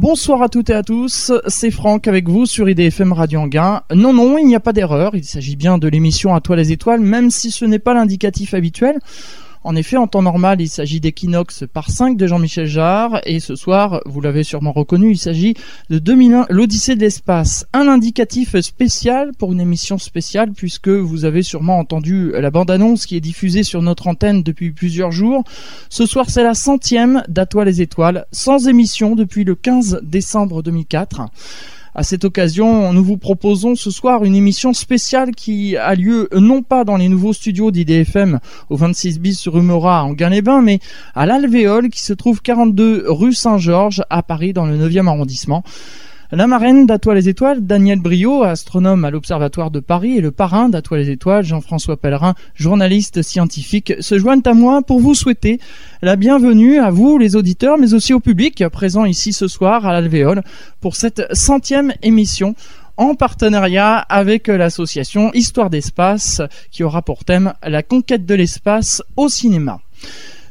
Bonsoir à toutes et à tous, c'est Franck avec vous sur IDFM Radio Anguin. Non, non, il n'y a pas d'erreur, il s'agit bien de l'émission À toi les étoiles, même si ce n'est pas l'indicatif habituel. En effet, en temps normal, il s'agit d'Equinox par 5 de Jean-Michel Jarre. Et ce soir, vous l'avez sûrement reconnu, il s'agit de 2001, l'Odyssée de l'espace. Un indicatif spécial pour une émission spéciale, puisque vous avez sûrement entendu la bande-annonce qui est diffusée sur notre antenne depuis plusieurs jours. Ce soir, c'est la centième d'Atoile les étoiles, sans émission depuis le 15 décembre 2004. À cette occasion, nous vous proposons ce soir une émission spéciale qui a lieu non pas dans les nouveaux studios d'IDFM au 26 bis Rumora en Gain-les-Bains, mais à l'Alvéole qui se trouve 42 rue Saint-Georges à Paris dans le 9e arrondissement. La marraine d'Atoile les Étoiles, Daniel Brio, astronome à l'Observatoire de Paris, et le parrain d'Atoile les Étoiles, Jean-François Pellerin, journaliste scientifique, se joignent à moi pour vous souhaiter la bienvenue à vous, les auditeurs, mais aussi au public présent ici ce soir à l'Alvéole pour cette centième émission en partenariat avec l'association Histoire d'Espace qui aura pour thème la conquête de l'espace au cinéma.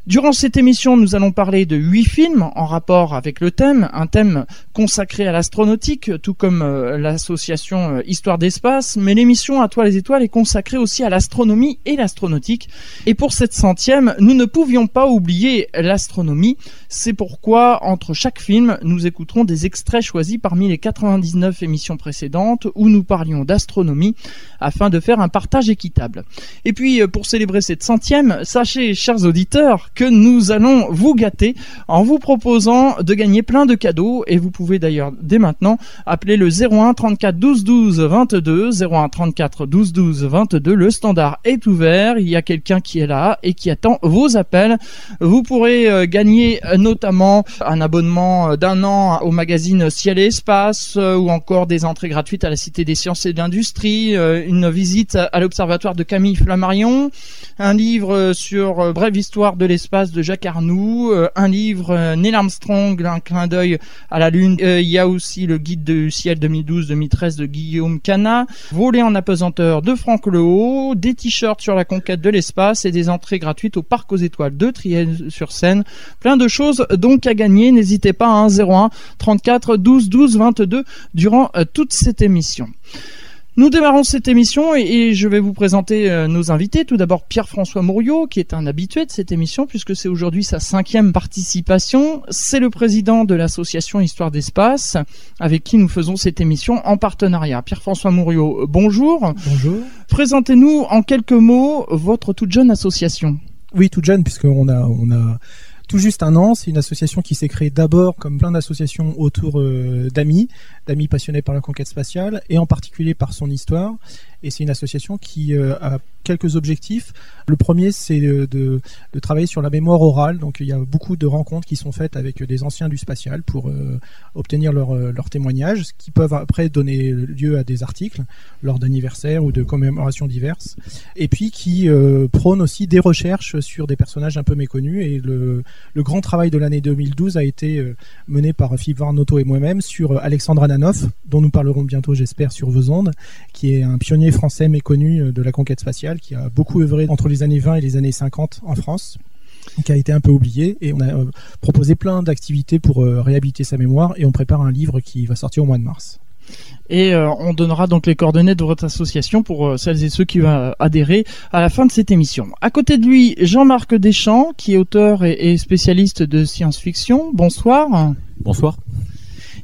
Durant cette émission, nous allons parler de huit films en rapport avec le thème, un thème consacré à l'astronautique, tout comme euh, l'association euh, Histoire d'Espace, mais l'émission À toi les étoiles est consacrée aussi à l'astronomie et l'astronautique. Et pour cette centième, nous ne pouvions pas oublier l'astronomie. C'est pourquoi, entre chaque film, nous écouterons des extraits choisis parmi les 99 émissions précédentes où nous parlions d'astronomie afin de faire un partage équitable. Et puis, euh, pour célébrer cette centième, sachez, chers auditeurs, que nous allons vous gâter en vous proposant de gagner plein de cadeaux. Et vous pouvez d'ailleurs dès maintenant appeler le 01 34 12 12 22 01 34 12 12 22 le standard est ouvert. Il y a quelqu'un qui est là et qui attend vos appels. Vous pourrez euh, gagner euh, notamment un abonnement euh, d'un an au magazine Ciel et Espace ou encore des entrées gratuites à la Cité des Sciences et de l'Industrie une visite à l'observatoire de Camille Flammarion un livre sur brève histoire de l'espace de Jacques Arnoux, euh, un livre euh, Neil Armstrong, un clin d'œil à la Lune. Euh, il y a aussi le guide du ciel 2012-2013 de Guillaume Cana, Voler en apesanteur de Franck Lehaut, des t-shirts sur la conquête de l'espace et des entrées gratuites au Parc aux Étoiles de Triel-sur-Seine. Plein de choses donc à gagner. N'hésitez pas à 01 34 12 12 22 durant toute cette émission. Nous démarrons cette émission et, je vais vous présenter euh, nos invités. Tout d'abord Pierre-François Mouriot, qui est un habitué de cette émission puisque c'est aujourd'hui sa cinquième participation. C'est le président de l'association Histoire d'Espace avec qui nous faisons cette émission en partenariat. Pierre-François Mouriot, euh, bonjour. Bonjour. Présentez-nous en quelques mots votre toute jeune association. Oui, toute jeune puisqu'on a, on a tout juste un an. C'est une association qui s'est créée d'abord comme plein d'associations autour euh, d'amis, d'amis passionnés par la conquête spatiale et en particulier par son histoire. Et c'est une association qui euh, a quelques objectifs. Le premier, c'est de, travailler sur la mémoire orale. Donc, il y a beaucoup de rencontres qui sont faites avec des anciens du spatial pour euh, obtenir leurs leur euh, témoignages, qui peuvent après donner lieu à des articles lors d'anniversaires ou de commémorations diverses. Et puis, qui euh, prônent aussi des recherches sur des personnages un peu méconnus. Et le, grand travail de l'année 2012 a été mené par Philippe Varnoto et moi-même sur Alexandre Ananoff, dont nous parlerons bientôt, j'espère, sur vos ondes, qui est un pionnier français méconnu de la conquête spatiale qui a beaucoup œuvré entre les années 20 et les années 50 en France qui a été un peu oublié et on a euh, proposé plein d'activités pour euh, réhabiliter sa mémoire et on prépare un livre qui va sortir au mois de mars. Et euh, on donnera donc les coordonnées de votre association pour celles et ceux qui vont adhérer à la fin de cette émission. À côté de lui, Jean-Marc Deschamps, qui est auteur et spécialiste de science-fiction. Bonsoir. Bonsoir.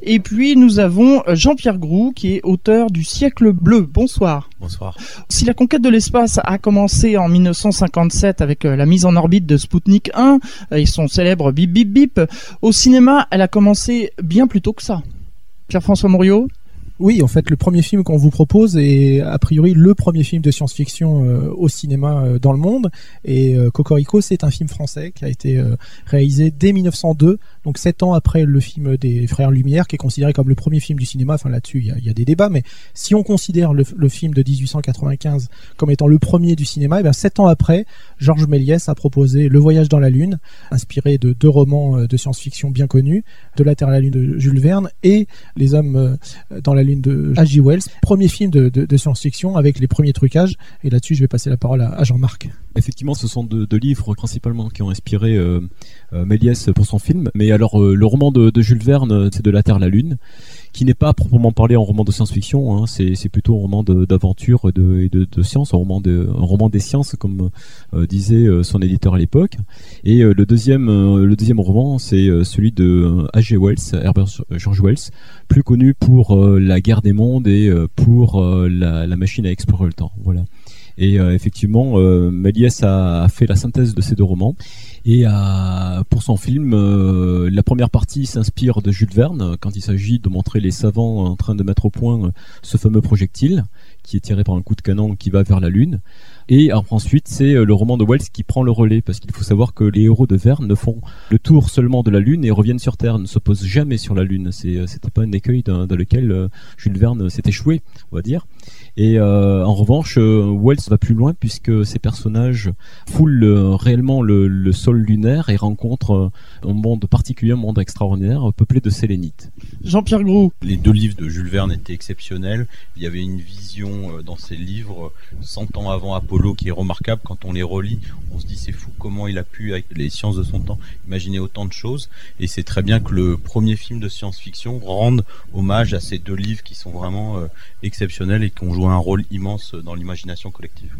Et puis nous avons euh, Jean-Pierre Groux qui est auteur du siècle bleu. Bonsoir. Bonsoir. Si la conquête de l'espace a commencé en 1957 avec euh, la mise en orbite de Sputnik 1 euh, et son célèbre bip bip bip, au cinéma, elle a commencé bien plus tôt que ça. Pierre-François Mouriot? Oui, en fait, le premier film qu'on vous propose est a priori le premier film de science-fiction euh, au cinéma euh, dans le monde. Et euh, Cocorico, c'est un film français qui a été réalisé dès 1902, donc sept ans après le film des Frères Lumière, qui est considéré comme le premier film du cinéma. Enfin, là-dessus, il y, a des débats, mais si on considère le, film de 1895 comme étant le premier du cinéma, et eh bien sept ans après, Georges Méliès a proposé Le Voyage dans la Lune, inspiré de deux romans de science-fiction bien connus, De la Terre à la Lune de Jules Verne et Les Hommes dans la Lune Lune de H.G. Wells. Premier film de, science-fiction avec les premiers trucages. Et là-dessus, je vais passer la parole à, Jean-Marc. Effectivement, ce sont deux, livres principalement qui ont inspiré euh, Méliès pour son film. Mais alors, le roman de, Jules Verne, c'est de la Terre à la Lune qui n'est pas proprement parlé un roman de science-fiction, hein, c'est plutôt un roman d'aventure et de, science, un roman, des sciences, comme euh, disait euh, son éditeur à l'époque. Et euh, le deuxième, le deuxième roman, c'est celui de H.G. Wells, Herbert George Wells, plus connu pour La guerre des mondes et pour la, la, machine à explorer le temps. Voilà. Et effectivement, Méliès a, fait la synthèse de ces deux romans. Et euh, pour son film, euh, la première partie s'inspire de Jules Verne quand il s'agit de montrer les savants en train de mettre au point ce fameux projectile qui est tiré par un coup de canon qui va vers la Lune. Et ensuite, c'est euh, le roman de Wells qui prend le relais, parce qu'il faut savoir que les héros de Verne ne font le tour seulement de la Lune et reviennent sur Terre, ne se posent jamais sur la Lune. C'était pas un écueil dans, lequel Jules Verne s'est échoué, on va dire. Et euh, en revanche, euh, Wells va plus loin puisque ces personnages foulent euh, réellement le, sol lunaire et rencontrent un monde particulier, un monde extraordinaire, peuplé de sélénites. Jean-Pierre Gros. Les deux livres de Jules Verne étaient exceptionnels. Il y avait une vision dans ces livres 100 ans avant Apollo qui est remarquable. Quand on les relit, on se dit c'est fou comment il a pu, avec les sciences de son temps, imaginer autant de choses. Et c'est très bien que le premier film de science-fiction rende hommage à ces deux livres qui sont vraiment exceptionnels et qui ont joué un rôle immense dans l'imagination collective.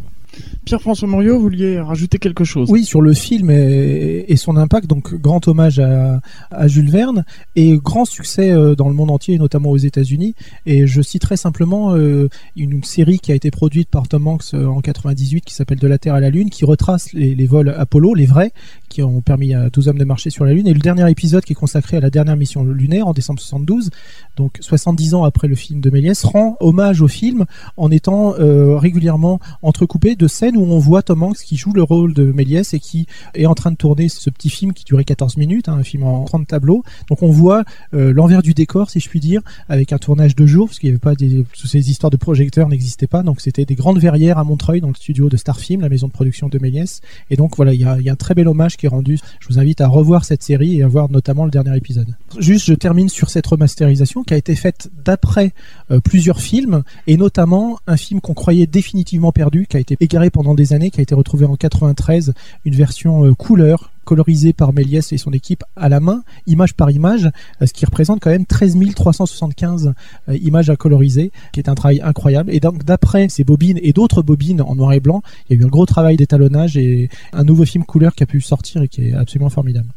Pierre-François Morio, vous vouliez rajouter quelque chose? Oui, sur le film et, son impact. Donc, grand hommage à, Jules Verne et grand succès euh, dans le monde entier, notamment aux États-Unis. Et je citerai simplement euh, une série qui a été produite par Tom Hanks euh, en 98 qui s'appelle De la Terre à la Lune, qui retrace les, les, vols Apollo, les vrais, qui ont permis à 12 hommes de marcher sur la Lune. Et le dernier épisode qui est consacré à la dernière mission lunaire en décembre 72, donc 70 ans après le film de Méliès, rend hommage au film en étant régulièrement entrecoupé de scènes où on voit Tom Hanks qui joue le rôle de Méliès et qui est en train de tourner ce petit film qui durait 14 minutes, hein, un film en 30 tableaux. Donc on voit euh, l'envers du décor, si je puis dire, avec un tournage de jour, parce qu'il n'y avait pas des, ces histoires de projecteurs n'existaient pas. Donc c'était des grandes verrières à Montreuil dans le studio de Starfilm, la maison de production de Méliès. Et donc voilà, il y y a, un très bel hommage rendu. Je vous invite à revoir cette série et à voir notamment le dernier épisode. Juste, je termine sur cette remasterisation qui a été faite d'après euh, plusieurs films et notamment un film qu'on croyait définitivement perdu, qui a été égaré pendant des années, qui a été retrouvé en 93, une version euh, couleur colorisée par Méliès et son équipe à la main, image par image, euh, ce qui représente quand même 13 375 euh, images à coloriser, qui est un travail incroyable. Et donc d'après ces bobines et d'autres bobines en noir et blanc, il y a eu un gros travail d'étalonnage et un nouveau film couleur qui a pu sortir et qui est absolument formidable.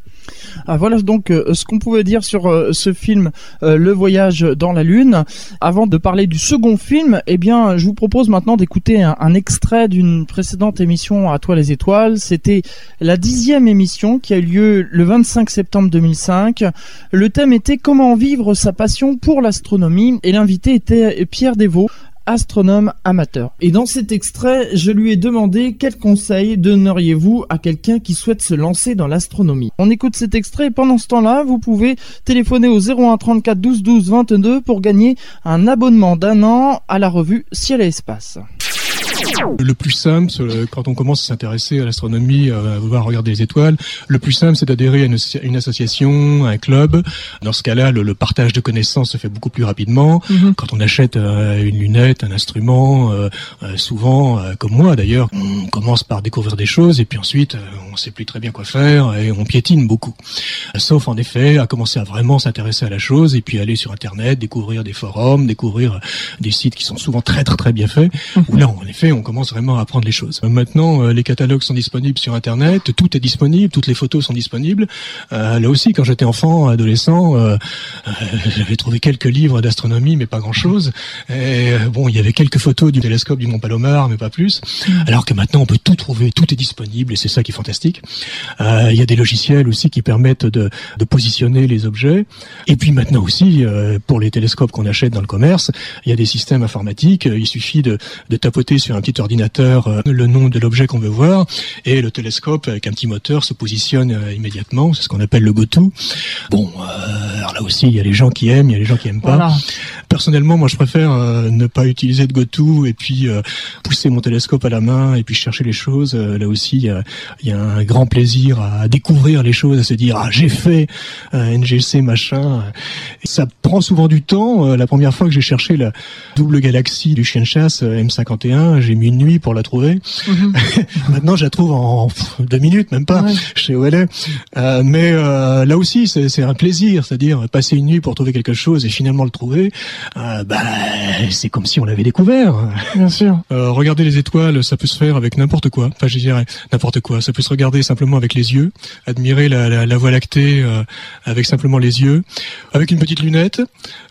Ah, voilà donc euh, ce qu'on pouvait dire sur euh, ce film euh, Le voyage dans la lune. Avant de parler du second film, eh bien, je vous propose maintenant d'écouter un, extrait d'une précédente émission à Toi les étoiles. C'était la dixième émission qui a eu lieu le 25 septembre 2005. Le thème était comment vivre sa passion pour l'astronomie et l'invité était Pierre Desvaux, astronome amateur. Et dans cet extrait, je lui ai demandé quel conseil donneriez-vous à quelqu'un qui souhaite se lancer dans l'astronomie. On écoute cet extrait et pendant ce temps-là, vous pouvez téléphoner au 01 34 12 12 22 pour gagner un abonnement d'un an à la revue Ciel et Espace. Le plus simple, quand on commence à s'intéresser à l'astronomie, à vouloir regarder les étoiles, le plus simple, c'est d'adhérer à une, association, à un club. Dans ce cas-là, le, partage de connaissances se fait beaucoup plus rapidement. Mhm. Quand on achète euh, une lunette, un instrument, euh, euh, souvent, comme moi d'ailleurs, on commence par découvrir des choses et puis ensuite, on ne sait plus très bien quoi faire et on piétine beaucoup. Sauf en effet à commencer à vraiment s'intéresser à la chose et puis aller sur Internet, découvrir des forums, découvrir des sites qui sont souvent très très très bien faits. Mhm. Où là, en effet, on commence vraiment à apprendre les choses. Euh, maintenant, euh, les catalogues sont disponibles sur Internet, tout est disponible, toutes les photos sont disponibles. Euh, là aussi, quand j'étais enfant, adolescent, j'avais trouvé quelques livres d'astronomie, mais pas grand-chose. Et bon, il y avait quelques photos du télescope du Mont Palomar, mais pas plus. Alors que maintenant, on peut tout trouver, tout est disponible, et c'est ça qui est fantastique. Il y a des logiciels aussi qui permettent de, de positionner les objets. Et puis maintenant aussi, pour les télescopes qu'on achète dans le commerce, il y a des systèmes informatiques. Il suffit de, de tapoter sur un petit ordinateur euh, le nom de l'objet qu'on veut voir et le télescope avec un petit moteur se positionne euh, immédiatement. C'est ce qu'on appelle le go-to. Bon, euh, alors là aussi, il y a les gens qui aiment, il y a les gens qui aiment pas. personnellement, moi, je préfère ne pas utiliser de GoTo et puis pousser mon télescope à la main et puis chercher les choses. Là aussi, il y a, un grand plaisir à découvrir les choses, à se dire ah j'ai fait NGC machin. Et ça prend souvent du temps. la première fois que j'ai cherché la double galaxie du chien de chasse M51, j'ai mis une nuit pour la trouver. Mhm. Maintenant, je la trouve en, deux minutes, même pas. Je sais où elle est. mais là aussi, c'est un plaisir, c'est-à-dire passer une nuit pour trouver quelque chose et finalement le trouver. Euh, bah, c'est comme si on l'avait découvert. Bien sûr. Euh, regarder les étoiles, ça peut se faire avec n'importe quoi. Enfin, je dirais n'importe quoi. Ça peut se regarder simplement avec les yeux, admirer la, la, la Voie lactée euh, avec simplement les yeux, avec une petite lunette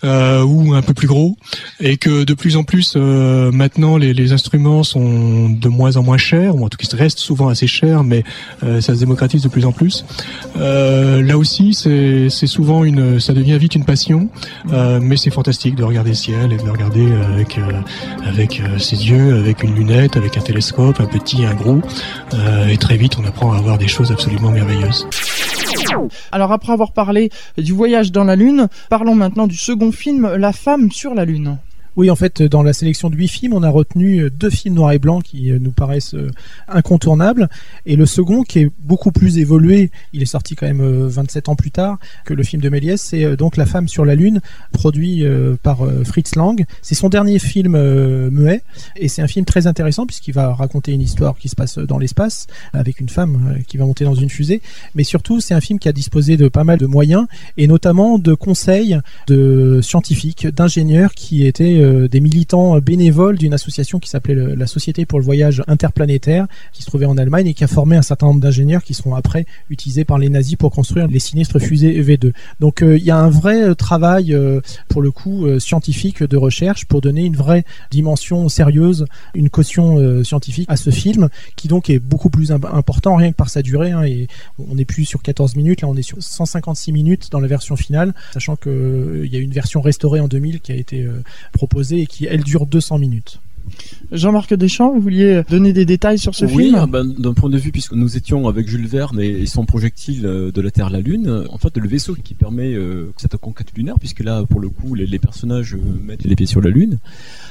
euh, ou un peu plus gros, et que de plus en plus maintenant les, les, instruments sont de moins en moins chers, ou en tout cas restent souvent assez chers, mais ça se démocratise de plus en plus. là aussi, c'est souvent une, ça devient vite une passion, mais c'est fantastique de regarder le ciel et de le regarder avec euh, avec euh, ses yeux, avec une lunette, avec un télescope, un petit, un gros. Euh, et très vite, on apprend à voir des choses absolument merveilleuses. Alors après avoir parlé du voyage dans la Lune, parlons maintenant du second film, La femme sur la Lune. Oui, en fait, dans la sélection de huit films, on a retenu euh, deux films noirs et blancs qui euh, nous paraissent euh, incontournables, et le second qui est beaucoup plus évolué, il est sorti quand même 27 ans plus tard que le film de Méliès, c'est donc La femme sur la lune, produit par Fritz Lang. C'est son dernier film muet, et c'est un film très intéressant puisqu'il va raconter une histoire qui se passe dans l'espace avec une femme qui va monter dans une fusée, mais surtout c'est un film qui a disposé de pas mal de moyens et notamment de conseils de scientifiques, d'ingénieurs qui étaient euh, des militants bénévoles d'une association qui s'appelait la Société pour le voyage interplanétaire, qui se trouvait en Allemagne et qui a formé un certain nombre d'ingénieurs qui seront après utilisés par les nazis pour construire les sinistres fusées V2. Donc euh, il y a un vrai euh, travail, pour le coup, scientifique de recherche pour donner une vraie dimension sérieuse, une caution scientifique à ce film, qui donc est beaucoup plus important rien que par sa durée. Hein, et on n'est plus sur 14 minutes, là on est sur 156 minutes dans la version finale, sachant qu'il y a une version restaurée en 2000 qui a été proposée et qui, elle, dure 200 minutes. Jean-Marc Deschamps, vous vouliez donner des détails sur ce film Oui, ben, d'un point de vue, puisque nous étions avec Jules Verne et, son projectile euh, de la Terre à la Lune, en fait, le vaisseau qui permet euh, cette conquête lunaire, puisque là, pour le coup, les, personnages euh, mettent les pieds sur la Lune,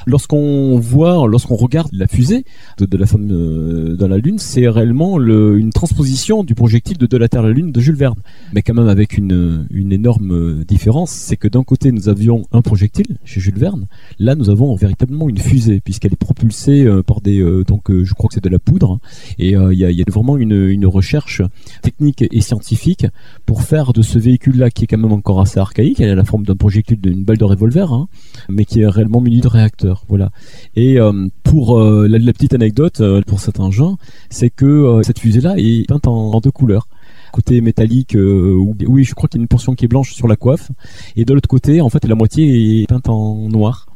Lorsqu'on voit, lorsqu'on regarde la fusée de, la femme euh, dans la Lune, c'est réellement le, une transposition du projectile de De la Terre à la Lune de Jules Verne. Mais quand même avec une, une énorme différence, c'est que d'un côté nous avions un projectile chez Jules Verne, là nous avons véritablement une fusée puisqu'elle est propulsée euh, par des, euh, donc je crois que c'est de la poudre, et il y a, vraiment une, une recherche technique et scientifique pour faire de ce véhicule-là qui est quand même encore assez archaïque, elle a la forme d'un projectile d'une balle de revolver, hein, mais qui est réellement muni de réacteurs. Voilà. Et euh, pour euh, la, petite anecdote euh, pour cet engin, c'est que cette fusée-là est peinte en, deux couleurs côté métallique oui je crois qu'il y a une portion qui est blanche sur la coiffe et de l'autre côté en fait la moitié est peinte en noir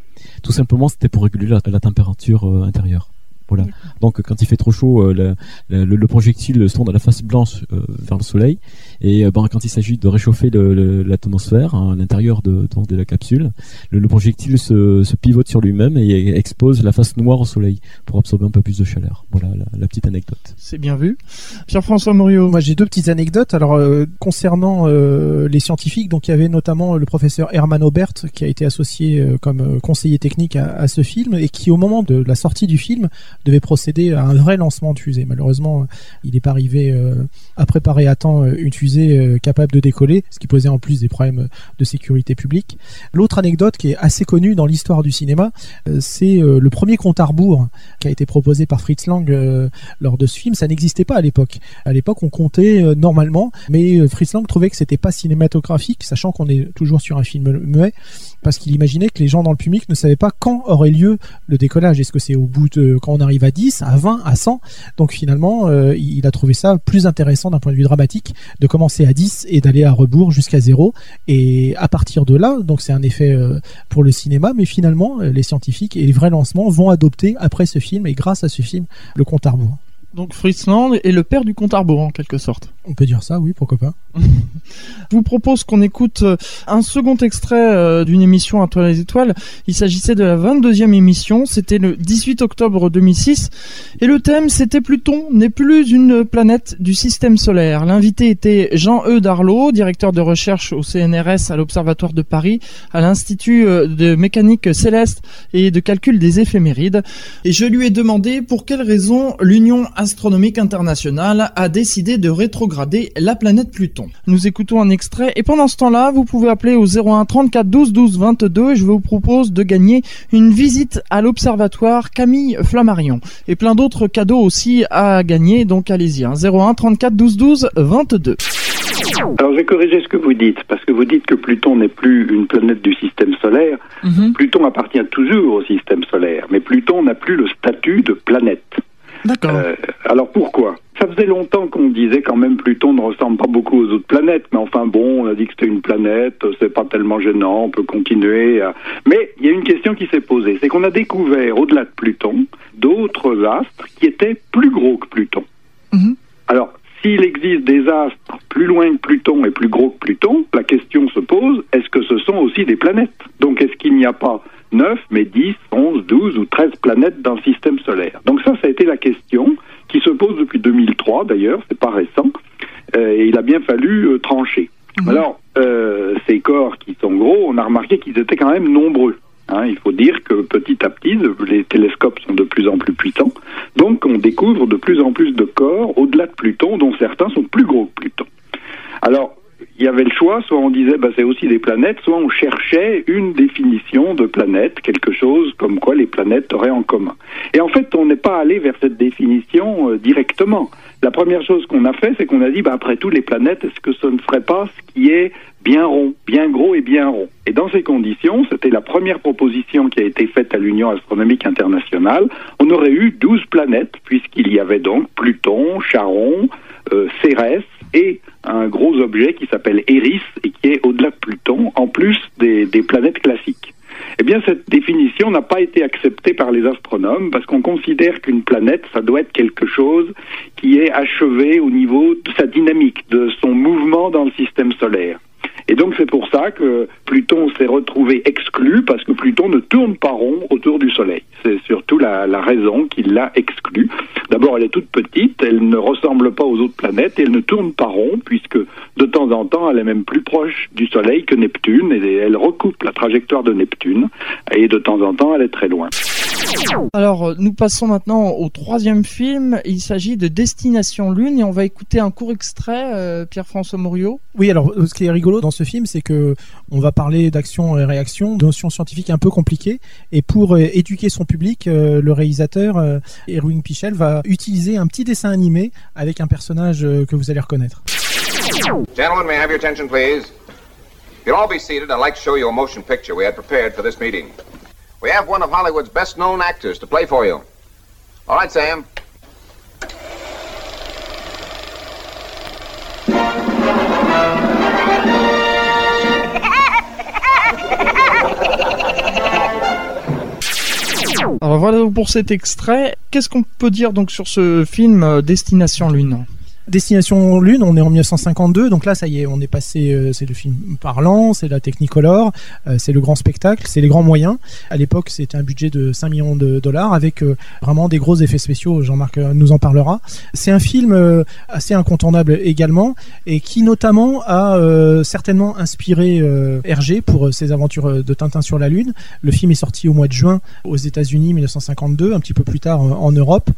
tout simplement c'était pour réguler la température intérieure voilà. Donc quand il fait trop chaud, euh, le, projectile se tourne à la face blanche euh, vers le soleil. Et euh, ben, quand il s'agit de réchauffer l'atmosphère hein, l'intérieur de, la capsule, le, projectile se, pivote sur lui-même et expose la face noire au soleil pour absorber un peu plus de chaleur. Voilà la, petite anecdote. C'est bien vu. Pierre-François Morio. Moi j'ai deux petites anecdotes. Alors concernant les scientifiques, donc il y avait notamment le professeur Hermann Aubert qui a été associé comme conseiller technique à, ce film et qui au moment de la sortie du film devait procéder à un vrai lancement de fusée. Malheureusement, il n'est pas arrivé euh, à préparer à temps euh, une fusée euh, capable de décoller, ce qui posait en plus des problèmes de sécurité publique. L'autre anecdote qui est assez connue dans l'histoire du cinéma, c'est le premier compte à rebours qui a été proposé par Fritz Lang lors de ce film. Ça n'existait pas à l'époque. À l'époque, on comptait normalement, mais Fritz Lang trouvait que c'était pas cinématographique, sachant qu'on est toujours sur un film muet parce qu'il imaginait que les gens dans le public ne savaient pas quand aurait lieu le décollage. Est-ce que c'est au bout de quand on arrive à 10, à 20, à 100 Donc finalement, euh, il a trouvé ça plus intéressant d'un point de vue dramatique de commencer à 10 et d'aller à rebours jusqu'à 0. Et à partir de là, donc c'est un effet euh, pour le cinéma, mais finalement, euh, les scientifiques et les vrais lancements vont adopter après ce film et grâce à ce film le compte à rebours. Donc Friesland est le père du compte à rebours en quelque sorte. On peut dire ça, oui, pourquoi pas. Je vous propose qu'on écoute euh, un second extrait euh, d'une émission à Toi les étoiles. Il s'agissait de la 22e émission, c'était le 18 octobre 2006 et le thème c'était Pluton n'est plus une planète du système solaire. L'invité était Jean-E Darlot, directeur de recherche au CNRS à l'Observatoire de Paris, à l'Institut euh, de mécanique céleste et de calcul des éphémérides et je lui ai demandé pour quelles raisons l'Union astronomique internationale a décidé de rétrograder la planète Pluton. Nous écoutons un extrait et pendant ce temps-là, vous pouvez appeler au 01 34 12 12 22 et je vous propose de gagner une visite à l'observatoire Camille Flammarion et plein d'autres cadeaux aussi à gagner, donc allez-y, 01 34 12 12 22. Alors je vais corriger ce que vous dites, parce que vous dites que Pluton n'est plus une planète du système solaire. Mhm. Pluton appartient toujours au système solaire, mais Pluton n'a plus le statut de planète. D'accord. Euh, alors pourquoi? Ça faisait longtemps qu'on disait quand même Pluton ne ressemble pas beaucoup aux autres planètes, mais enfin bon, on a dit que c'était une planète, c'est pas tellement gênant, on peut continuer. à- Mais il y a une question qui s'est posée, c'est qu'on a découvert au-delà de Pluton d'autres astres qui étaient plus gros que Pluton. Mhm. Alors, s'il existe des astres plus loin que Pluton et plus gros que Pluton, la question se pose, est-ce que ce sont aussi des planètes? Donc est-ce qu'il n'y a pas 9, mais 10, 11, 12 ou 13 planètes dans le système solaire Donc ça, ça a été la question qui se pose depuis 2003 d'ailleurs, c'est pas récent, euh, et il a bien fallu euh, trancher. Alors, euh, ces corps qui sont gros, on a remarqué qu'ils étaient quand même nombreux. Hein, il faut dire que petit à petit, les télescopes sont de plus en plus puissants, donc on découvre de plus en plus de corps au-delà de Pluton, dont certains sont plus gros que Pluton. Alors, il y avait le choix, soit on disait bah, c'est aussi des planètes, soit on cherchait une définition de planète, quelque chose comme quoi les planètes auraient en commun. Et en fait, on n'est pas allé vers cette définition euh, directement. La première chose qu'on a fait, c'est qu'on a dit, bah, après tout, les planètes, est-ce que ce ne serait pas ce qui est bien rond, bien gros et bien rond? Et dans ces conditions, c'était la première proposition qui a été faite à l'Union astronomique internationale, on aurait eu 12 planètes, puisqu'il y avait donc Pluton, Charon, euh, Cérès et un gros objet qui s'appelle Eris et qui est au-delà de Pluton, en plus des, planètes classiques. Eh bien, cette définition n'a pas été acceptée par les astronomes parce qu'on considère qu'une planète, ça doit être quelque chose qui est achevé au niveau de sa dynamique, de son mouvement dans le système solaire. Et donc c'est pour ça que Pluton s'est retrouvé exclu parce que Pluton ne tourne pas rond autour du Soleil. C'est surtout la, raison qui l'a exclu. D'abord, elle est toute petite, elle ne ressemble pas aux autres planètes et elle ne tourne pas rond puisque de temps en temps, elle est même plus proche du Soleil que Neptune et elle recoupe la trajectoire de Neptune et de temps en temps, elle est très loin. Alors, euh, nous passons maintenant au troisième film. Il s'agit de Destination Lune et on va écouter un court extrait, euh, Pierre-François Mouriot. Oui, alors euh, ce qui est rigolo dans ce film, c'est que on va parler d'action et réaction, de notions scientifiques un peu compliquées. Et pour euh, éduquer son public, euh, le réalisateur euh, Erwin Pichel va utiliser un petit dessin animé avec un personnage euh, que vous allez reconnaître. Gentlemen, may I have your attention, please? You'll all be seated. I'd like to show you a motion picture we had prepared for this meeting. We have one of Hollywood's best known actors to play for you. All right, Sam. Alors voilà pour cet extrait. Qu'est-ce qu'on peut dire donc sur ce film euh, Destination Lune? Destination Lune, on est en 1952, donc là ça y est, on est passé, euh, c'est le film parlant, c'est la Technicolor, euh, c'est le grand spectacle, c'est les grands moyens. À l'époque, c'était un budget de 5 millions de dollars avec euh, vraiment des gros effets spéciaux, Jean-Marc nous en parlera. C'est un film assez incontournable également et qui notamment a certainement inspiré Hergé pour ses aventures de Tintin sur la Lune. Le film est sorti au mois de juin aux États-Unis 1952, un petit peu plus tard en Europe,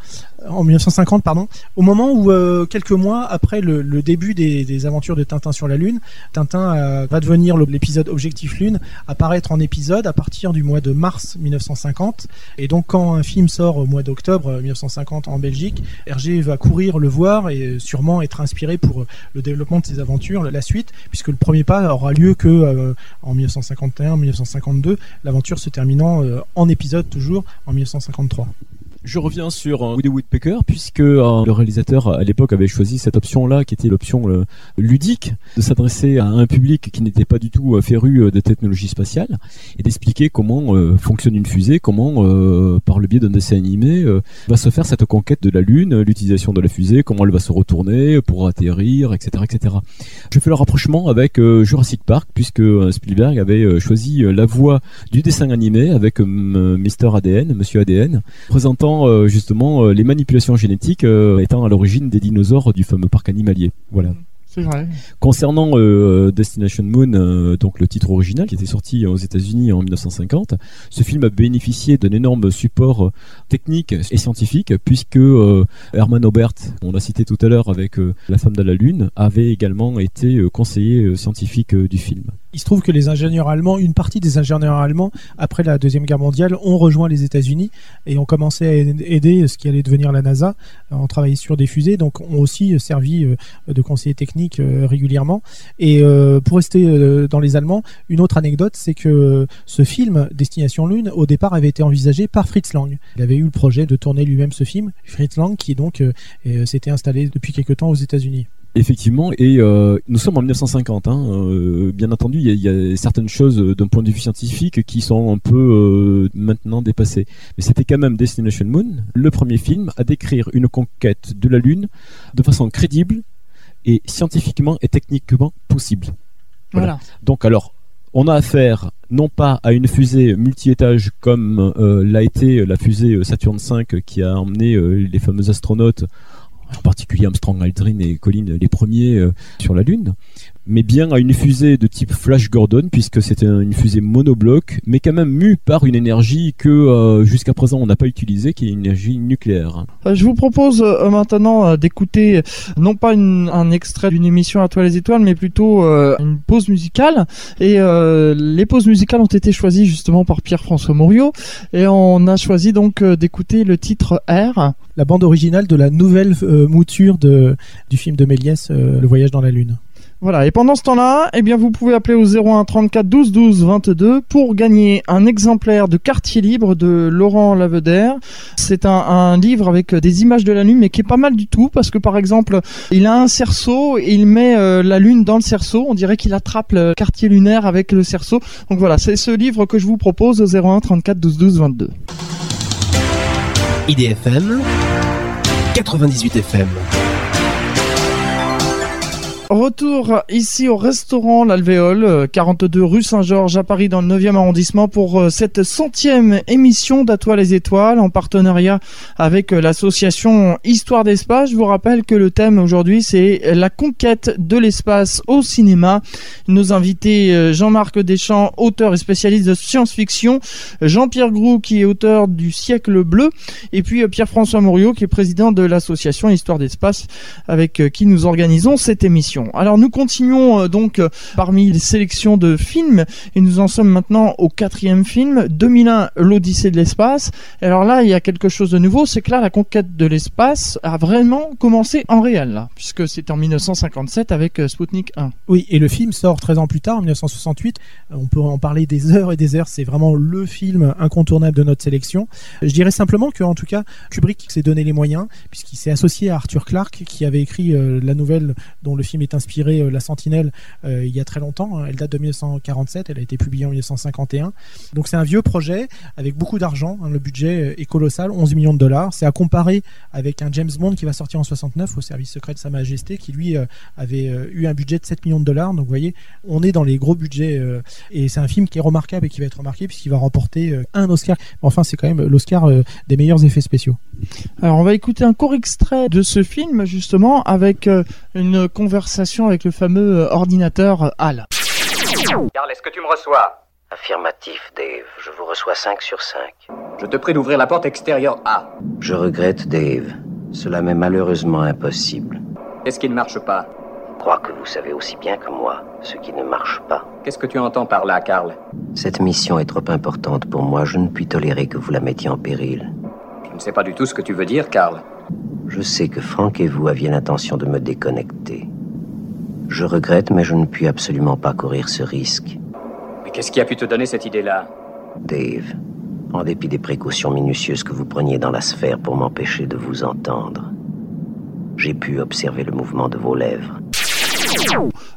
en 1950 pardon, au moment où euh, quelques mois après le, début des, aventures de Tintin sur la Lune, Tintin euh, va devenir l'épisode Objectif Lune, apparaître en épisode à partir du mois de mars 1950. Et donc quand un film sort au mois d'octobre euh, 1950 en Belgique, Hergé va courir le voir et euh, sûrement être inspiré pour euh, le développement de ses aventures, la suite, puisque le premier pas aura lieu que euh, en 1951-1952, l'aventure se terminant euh, en épisode toujours en 1953. Je reviens sur euh, Woody Woodpecker puisque euh, le réalisateur à l'époque avait choisi cette option-là qui était l'option euh, ludique de s'adresser à un public qui n'était pas du tout euh, féru de technologie spatiale et d'expliquer comment fonctionne une fusée, comment par le biais d'un dessin animé va se faire cette conquête de la Lune, l'utilisation de la fusée, comment elle va se retourner pour atterrir, etc., etc. Je fais le rapprochement avec Jurassic Park puisque Spielberg avait choisi la voix du dessin animé avec M- Mister ADN, Monsieur ADN, présentant euh, justement euh, les manipulations génétiques euh, étant à l'origine des dinosaures du fameux parc animalier. Voilà. C'est vrai. Concernant euh, Destination Moon, euh, donc le titre original qui était sorti aux États-Unis en 1950, ce film a bénéficié d'un énorme support euh, technique et scientifique puisque Herman Obert, on l'a cité tout à l'heure avec La femme de la lune, avait également été conseiller scientifique du film. Il se trouve que les ingénieurs allemands, une partie des ingénieurs allemands, après la Deuxième Guerre mondiale, ont rejoint les États-Unis et ont commencé à aider ce qui allait devenir la NASA, en travaillant sur des fusées, donc ont aussi servi euh, de conseillers techniques euh, régulièrement. Et euh, pour rester euh, dans les Allemands, une autre anecdote, c'est que ce film, Destination Lune, au départ avait été envisagé par Fritz Lang. Il avait eu le projet de tourner lui-même ce film, Fritz Lang, qui donc euh, euh, s'était installé depuis quelque temps aux États-Unis. Effectivement, et euh, nous sommes en 1950. Hein, euh, bien entendu, il y, a- il y a certaines choses euh, d'un point de vue scientifique qui sont un peu euh, maintenant dépassées. Mais c'était quand même Destination Moon, le premier film à décrire une conquête de la Lune de façon crédible et scientifiquement et techniquement possible. Voilà. Voilà. Donc alors, on a affaire non pas à une fusée multi-étage comme l'a été la fusée Saturn V qui a emmené les fameux astronautes, en particulier Armstrong, Aldrin et Collins, les premiers euh, sur la Lune, mais bien à une fusée de type Flash Gordon puisque c'était un- une fusée monobloc, mais quand même mue par une énergie que euh, jusqu'à présent on n'a pas utilisée, qui est une énergie nucléaire. Euh, Je vous propose euh, maintenant euh, d'écouter non pas une- un extrait d'une émission à toi les étoiles, mais plutôt euh, une pause musicale. Et euh, les pauses musicales ont été choisies justement par Pierre-François Mouriot. Et on a choisi donc euh, d'écouter le titre R. La bande originale de la nouvelle euh, mouture de, du film de Méliès, euh, Le voyage dans la Lune. Voilà, et pendant ce temps-là, eh bien, vous pouvez appeler au 01 34 12 12 22 pour gagner un exemplaire de Quartier Libre de Laurent Lavedère. C'est un, livre avec des images de la Lune, mais qui est pas mal du tout, parce que par exemple, il a un cerceau et il met euh, la Lune dans le cerceau. On dirait qu'il attrape le quartier lunaire avec le cerceau. Donc voilà, c'est ce livre que je vous propose au 01 34 12 12 22. IDFM 98 FM. Retour ici au restaurant L'Alvéole, euh, 42 rue Saint-Georges à Paris dans le 9e arrondissement pour euh, cette centième émission d'Atoile les Étoiles en partenariat avec euh, l'association Histoire d'Espace. Je vous rappelle que le thème aujourd'hui c'est la conquête de l'espace au cinéma. Nos invités euh, Jean-Marc Deschamps, auteur et spécialiste de science-fiction, Jean-Pierre Groux qui est auteur du siècle bleu et puis euh, Pierre-François Mouriot qui est président de l'association Histoire d'Espace avec euh, qui nous organisons cette émission. Alors nous continuons euh, donc euh, parmi les sélections de films et nous en sommes maintenant au quatrième film, 2001, l'Odyssée de l'espace. Alors là, il y a quelque chose de nouveau, c'est que là, la conquête de l'espace a vraiment commencé en réel, puisque c'était en 1957 avec euh, Sputnik 1. Oui, et le film sort 13 ans plus tard, en 1968. Euh, On peut en parler des heures et des heures. C'est vraiment le film incontournable de notre sélection. Je dirais simplement que, en tout cas, Kubrick s'est donné les moyens, puisqu'il s'est associé à Arthur Clarke, qui avait écrit la nouvelle dont le film est inspiré, euh, La Sentinelle, euh, il y a très longtemps. hein. Elle date de 1947, elle a été publiée en 1951. Donc c'est un vieux projet avec beaucoup d'argent. hein. Le budget euh, est colossal, 11 millions de dollars. C'est à comparer avec un James Bond qui va sortir en 69 au service secret de Sa Majesté, qui lui avait eu un budget de 7 millions de dollars. Donc vous voyez, on est dans les gros budgets. et c'est un film qui est remarquable et qui va être remarqué puisqu'il va remporter un Oscar. Enfin, c'est quand même l'Oscar des meilleurs effets spéciaux. Alors on va écouter un court extrait de ce film justement avec euh, une conversation avec le fameux euh, ordinateur euh, HAL. Carl, est-ce que tu me reçois? Affirmatif, Dave. Je vous reçois 5 sur 5. Je te prie d'ouvrir la porte extérieure A. Je regrette, Dave. Cela m'est malheureusement impossible. Qu'est-ce qui ne marche pas? Je crois que vous savez aussi bien que moi ce qui ne marche pas. Qu'est-ce que tu entends par là, Carl? Cette mission est trop importante pour moi. Je ne puis tolérer que vous la mettiez en péril. Je ne sais pas du tout ce que tu veux dire, Carl. Je sais que Frank et vous aviez l'intention de me déconnecter. Je regrette, mais je ne puis absolument pas courir ce risque. Mais qu'est-ce qui a pu te donner cette idée-là? Dave, en dépit des précautions minutieuses que vous preniez dans la sphère pour m'empêcher de vous entendre. J'ai pu observer le mouvement de vos lèvres.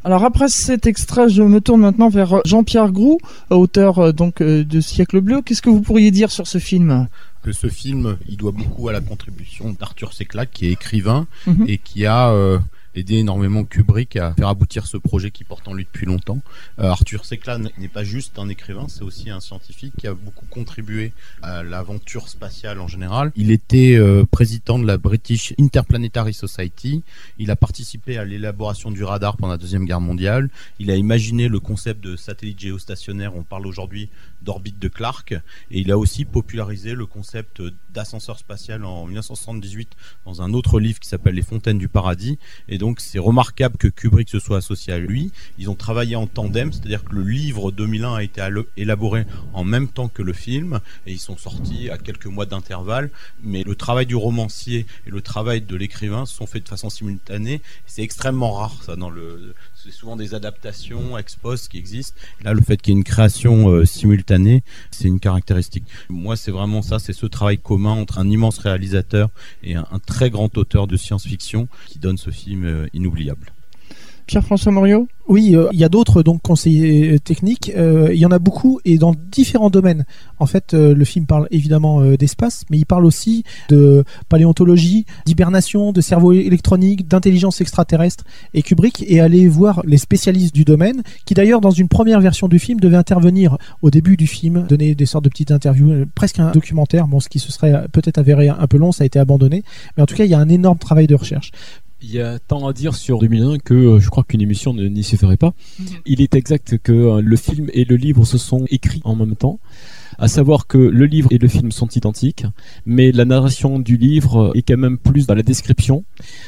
Alors après cet extrait, je me tourne maintenant vers Jean-Pierre Groux, auteur euh, donc euh, de Siècle Bleu. Qu'est-ce que vous pourriez dire sur ce film? Que ce film, il doit beaucoup à la contribution d'Arthur Seclac, qui est écrivain Mhm. et qui a euh, aidé énormément Kubrick à faire aboutir ce projet qui porte en lui depuis longtemps. Euh, Arthur Seclac n'est pas juste un écrivain, c'est aussi un scientifique qui a beaucoup contribué à l'aventure spatiale en général. Il était euh, président de la British Interplanetary Society. Il a participé à l'élaboration du radar pendant la Deuxième Guerre mondiale. Il a imaginé le concept de satellite géostationnaire. On parle aujourd'hui d'orbite de Clark. Et il a aussi popularisé le concept d'ascenseur spatial en 1978 dans un autre livre qui s'appelle Les Fontaines du Paradis. Et donc c'est remarquable que Kubrick se soit associé à lui. Ils ont travaillé en tandem, c'est-à-dire que le livre 2001 a été élaboré en même temps que le film et ils sont sortis à quelques mois d'intervalle. Mais le travail du romancier et le travail de l'écrivain sont faits de façon simultanée. C'est extrêmement rare ça dans le. C'est souvent des adaptations ex post qui existent. Là, le fait qu'il y ait une création euh, simultanée, c'est une caractéristique. Moi, c'est vraiment ça, c'est ce travail commun entre un immense réalisateur et un, très grand auteur de science-fiction qui donne ce film euh, inoubliable. Pierre-François Morio Oui, euh, il y a d'autres donc conseillers euh, techniques. Euh, il y en a beaucoup et dans différents domaines. En fait, le film parle évidemment d'espace, mais il parle aussi de paléontologie, d'hibernation, de cerveau électronique, d'intelligence extraterrestre. Et Kubrick est allé voir les spécialistes du domaine, qui d'ailleurs dans une première version du film devait intervenir au début du film, donner des sortes de petites interviews, presque un documentaire. Bon, ce qui se serait peut-être avéré un peu long, ça a été abandonné. Mais en tout cas, il y a un énorme travail de recherche. Il y a tant à dire sur 2001 que euh, je crois qu'une émission ne- n'y suffirait pas. Il est exact que euh, le film et le livre se sont écrits en même temps. À savoir que le livre et le film sont identiques, mais la narration du livre est quand même plus dans la description.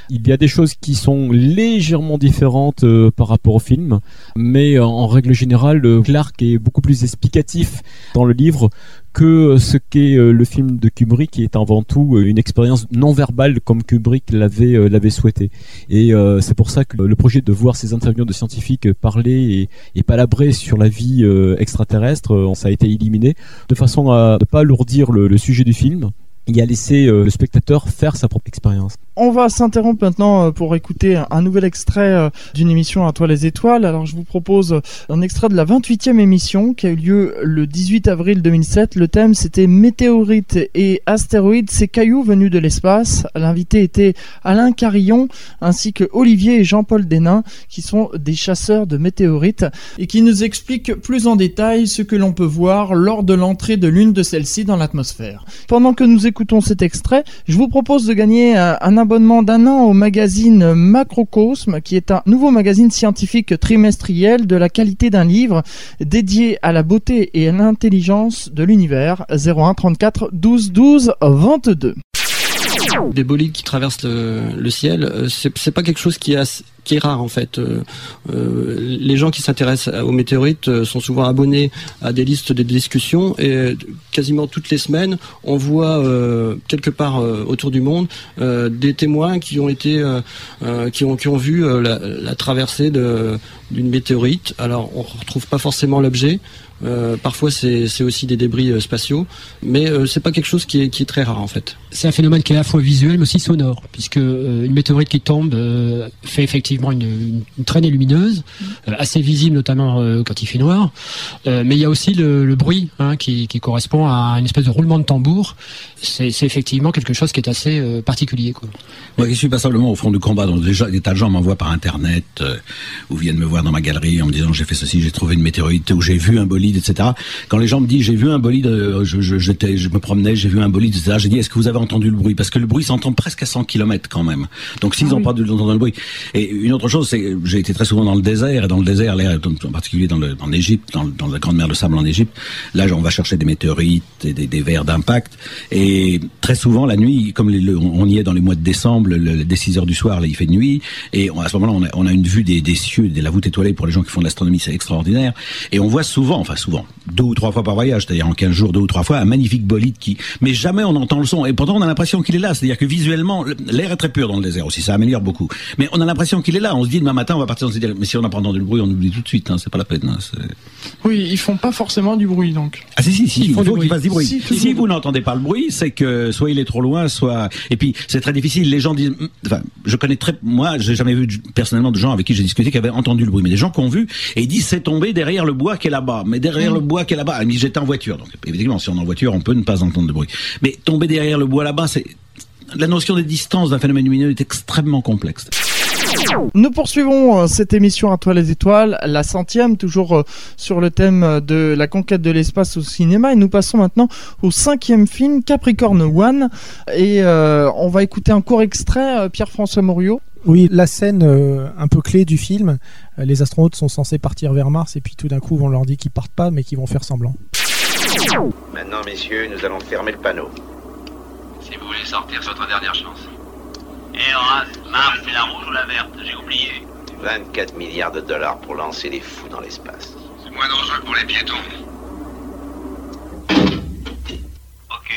Il y a des choses qui sont légèrement différentes euh, par rapport au film, mais euh, en règle générale, euh, Clark est beaucoup plus explicatif dans le livre que ce qu'est euh, le film de Kubrick, qui est avant tout euh, une expérience non verbale comme Kubrick l'avait euh, souhaité. Et euh, c'est pour ça que le projet de voir ces interviews de scientifiques parler et, palabrer sur la vie euh, extraterrestre, euh, ça a été éliminé de façon à ne pas alourdir le sujet du film et à laisser euh, le spectateur faire sa propre expérience. On va s'interrompre maintenant euh, pour écouter un- nouvel extrait euh, d'une émission à toi les étoiles. Alors je vous propose un extrait de la 28e émission qui a eu lieu le 18 avril 2007. Le thème c'était météorites et astéroïdes, ces cailloux venus de l'espace. L'invité était Alain Carillon ainsi que Olivier et Jean-Paul Denain qui sont des chasseurs de météorites et qui nous expliquent plus en détail ce que l'on peut voir lors de l'entrée de l'une de celles-ci dans l'atmosphère. Pendant que nous écoutons cet extrait, je vous propose de gagner un, abonnement d'un an au magazine Macrocosme, qui est un nouveau magazine scientifique trimestriel de la qualité d'un livre dédié à la beauté et à l'intelligence de l'univers. 01 34 12 12 22. Des bolides qui traversent le, ciel, euh, c'est pas quelque chose qui est, qui est rare en fait. Euh, euh, les gens qui s'intéressent aux météorites euh, sont souvent abonnés à des listes de discussions et quasiment toutes les semaines, on voit quelque part autour du monde des témoins qui ont été, qui ont qui ont vu la, traversée d'une météorite. Alors on retrouve pas forcément l'objet. Parfois c'est aussi des débris spatiaux, mais euh, c'est pas quelque chose qui est, qui est très rare en fait. C'est un phénomène qui est à la fois visuel mais aussi sonore, puisque une météorite qui tombe fait effectivement une, une- une traînée lumineuse, euh, assez visible notamment euh, quand il fait noir. Euh, mais il y a aussi le, le bruit hein, qui, qui correspond à une espèce de roulement de tambour. C'est c'est effectivement quelque chose qui est assez euh, particulier. Quoi. Moi qui suis passablement au fond du combat, donc déjà des tas de gens m'envoient par internet euh, ou viennent me voir dans ma galerie en me disant j'ai fait ceci, j'ai trouvé une météorite ou j'ai vu un bolide, etc. Quand les gens me disent j'ai vu un bolide, euh, je, je, j'étais- je me promenais, j'ai vu un bolide, etc. J'ai dit est-ce que vous avez entendu le bruit? Parce que le bruit s'entend presque à 100 km quand même. Donc s'ils n'ont pas dû entendre le bruit. Et une autre chose, c'est que j'ai été très souvent dans le désert et dans le désert, l'air, en particulier dans, le, en Égypte, dans, la grande mer de sable en Égypte. Là, on va chercher des météorites et des, des vers d'impact. Et très souvent la nuit, comme on y est dans les mois de décembre, le, dès 6 heures du soir, il fait nuit, et à ce moment-là, on a, une vue des, des cieux, de la voûte étoilée pour les gens qui font de l'astronomie, c'est extraordinaire. Et on voit souvent, enfin souvent, deux ou trois fois par voyage, c'est-à-dire en 15 jours, deux ou trois fois, un magnifique bolide qui, mais jamais on entend le son. Et pourtant, on a l'impression qu'il est là. C'est-à-dire que visuellement, le- l'air est très pur dans le désert aussi, ça améliore beaucoup. Mais on a l'impression qu'il il est là. On se dit demain matin, on va partir dans cette. Mais si on n'a pas entendu le bruit, on oublie tout de suite. Hein, c'est pas la peine. hein, Oui, ils font pas forcément du bruit donc. Ah si si si, Ils il faut du qu'il bruit. fasse du bruit. Si, vous n'entendez pas le bruit, c'est que soit il est trop loin, soit et puis c'est très difficile. Les gens disent, enfin, je connais très, moi, j'ai jamais vu personnellement de gens avec qui j'ai discuté qui avaient entendu le bruit, mais des gens qui ont vu et ils disent c'est tombé derrière le bois qui est là-bas, mais derrière Mm. le bois qui est là-bas. Ils j'étais en voiture, donc évidemment si on est en voiture, on peut ne pas entendre de bruit. Mais tomber derrière le bois là-bas, c'est la notion des distances d'un phénomène lumineux est extrêmement complexe. Nous poursuivons euh, cette émission à toi les étoiles, la centième, toujours euh, sur le thème euh, de la conquête de l'espace au cinéma. Et nous passons maintenant au cinquième film, Capricorn One. Et euh, on va écouter un court extrait, Pierre-François Morio. Oui, la scène euh, un peu clé du film, les astronautes sont censés partir vers Mars et puis tout d'un coup on leur dit qu'ils partent pas mais qu'ils vont faire semblant. Maintenant, messieurs, nous allons fermer le panneau. Si vous voulez sortir, c'est votre dernière chance. Et Horace, Mars, c'est la rouge ou la verte J'ai oublié. 24 milliards de dollars pour lancer les fous dans l'espace. C'est moins dangereux que pour les piétons. Ok.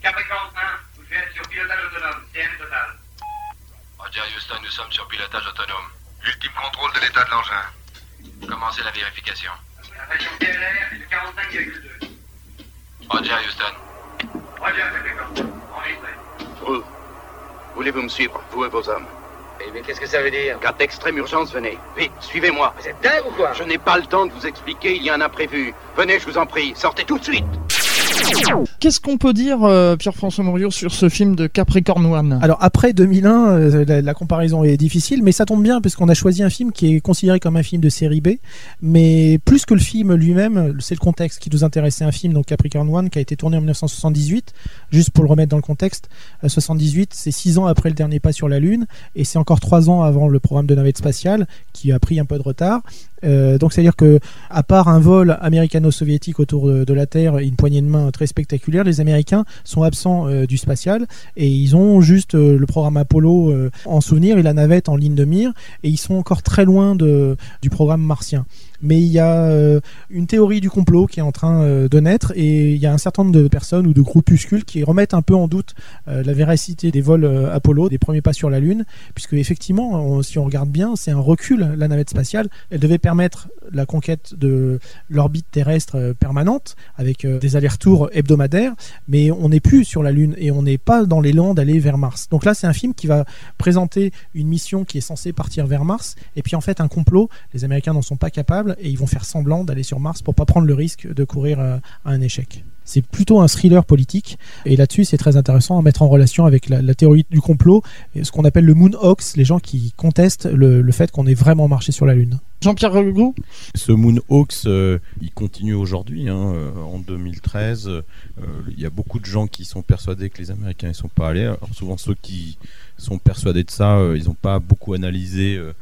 Capricorne 1, vous êtes sur pilotage autonome, CM total. Roger Houston, nous sommes sur pilotage autonome. Ultime contrôle de l'état de l'engin. Commencez la vérification. La pression PLR est de 45,2. Roger Houston. Roger Capricorne, enregistré. Vous, voulez-vous me suivre, vous et vos hommes Eh bien, qu'est-ce que ça veut dire Cas d'extrême urgence, venez. Vite, suivez-moi. Vous êtes dingue ou quoi Je n'ai pas le temps de vous expliquer, il y a un imprévu. Venez, je vous en prie, sortez tout de suite. Qu'est-ce qu'on peut dire, euh, Pierre-François Morio, sur ce film de Capricorn One? Alors après 2001, euh, la, comparaison est difficile, mais ça tombe bien parce qu'on a choisi un film qui est considéré comme un film de série B, mais plus que le film lui-même, c'est le contexte qui nous intéressait. Un film, donc Capricorn One, qui a été tourné en 1978, juste pour le remettre dans le contexte. Euh, 78, c'est six ans après le dernier pas sur la Lune, et c'est encore trois ans avant le programme de navette spatiale qui a pris un peu de retard. Euh, donc c'est-à-dire que à part un vol américano-soviétique autour de, la Terre une poignée de main très spectaculaire, les Américains sont absents euh, du spatial et ils ont juste euh, le programme Apollo euh, en souvenir et la navette en ligne de mire et ils sont encore très loin du programme martien. Mais il y a euh, une théorie du complot qui est en train euh, de naître et il y a un certain nombre de personnes ou de groupuscules qui remettent un peu en doute euh, la véracité des vols Apollo, des premiers pas sur la Lune, puisque effectivement, si on regarde bien, c'est un recul, la navette spatiale. Elle devait permettre la conquête de l'orbite terrestre permanente avec des allers-retours hebdomadaires, mais on n'est plus sur la Lune et on n'est pas dans l'élan d'aller vers Mars. Donc là, c'est un film qui va présenter une mission qui est censée partir vers Mars, et puis en fait un complot. Les Américains n'en sont pas capables et ils vont faire semblant d'aller sur Mars pour pas prendre le risque de courir euh, à un échec. C'est plutôt un thriller politique et là-dessus c'est très intéressant à mettre en relation avec la, la théorie du complot, et ce qu'on appelle le moon hoax, les gens qui contestent le, le fait qu'on ait vraiment marché sur la Lune. Jean-Pierre Gros Ce Moonhawks, euh, il continue aujourd'hui. hein, euh, en 2013, euh, il y a beaucoup de gens qui sont persuadés que les Américains ne sont pas allés. Alors souvent ceux qui sont persuadés de ça, euh, ils n'ont pas beaucoup analysé euh,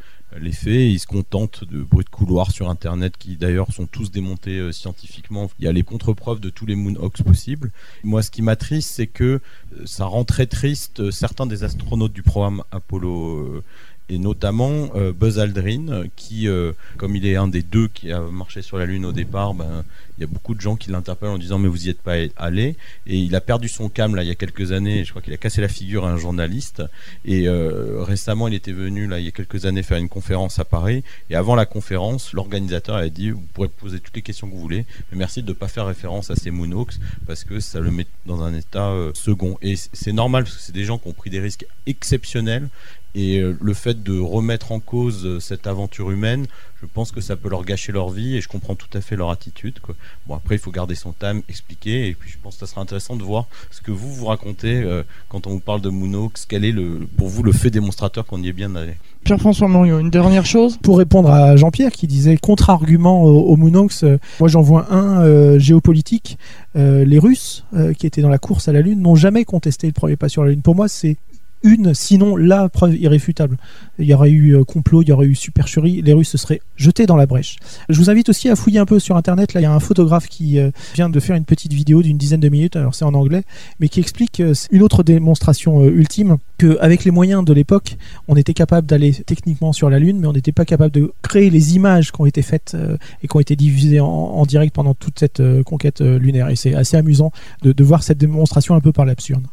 les faits. Ils se contentent de bruits de couloir sur Internet qui d'ailleurs sont tous démontés euh, scientifiquement. Il y a les contre-preuves de tous les Moonhawks possibles. Moi, ce qui m'attriste, c'est que euh, ça rend très triste euh, certains des astronautes du programme Apollo. Et notamment euh, Buzz Aldrin, qui, euh, comme il est un des deux qui a marché sur la Lune au départ, ben, il y a beaucoup de gens qui l'interpellent en disant mais vous y êtes pas allé. Et il a perdu son calme là il y a quelques années. Je crois qu'il a cassé la figure à un journaliste. Et euh, récemment, il était venu là il y a quelques années faire une conférence à Paris. Et avant la conférence, l'organisateur a dit vous pourrez poser toutes les questions que vous voulez, mais merci de ne pas faire référence à ces Moonhawks parce que ça le met dans un état second. Et c'est normal parce que c'est des gens qui ont pris des risques exceptionnels. Et le fait de remettre en cause euh, cette aventure humaine, je pense que ça peut leur gâcher leur vie et je comprends tout à fait leur attitude. Bon, après, il faut garder son time, expliquer, et puis je pense que ça sera intéressant de voir ce que vous vous racontez euh, quand on vous parle de Moonhawks. Quel est le, pour vous le fait démonstrateur qu'on y est bien allé? Pierre-François Morio, une dernière chose Pour répondre à Jean-Pierre qui disait contre-argument au, au Moonhawks, euh, moi j'en vois un géopolitique. Les Russes qui étaient dans la course à la Lune n'ont jamais contesté le premier pas sur la Lune. Pour moi, c'est une, sinon la preuve irréfutable. Il y aurait eu euh, complot, il y aurait eu supercherie, les Russes se seraient jetés dans la brèche. Je vous invite aussi à fouiller un peu sur Internet. Là, il y a un photographe qui euh, vient de faire une petite vidéo d'une dizaine de minutes, alors c'est en anglais, mais qui explique euh, une autre démonstration ultime qu'avec les moyens de l'époque, on était capable d'aller techniquement sur la Lune, mais on n'était pas capable de créer les images qui ont été faites et qui ont été diffusées en, direct pendant toute cette conquête lunaire. Et c'est assez amusant de, de voir cette démonstration un peu par l'absurde.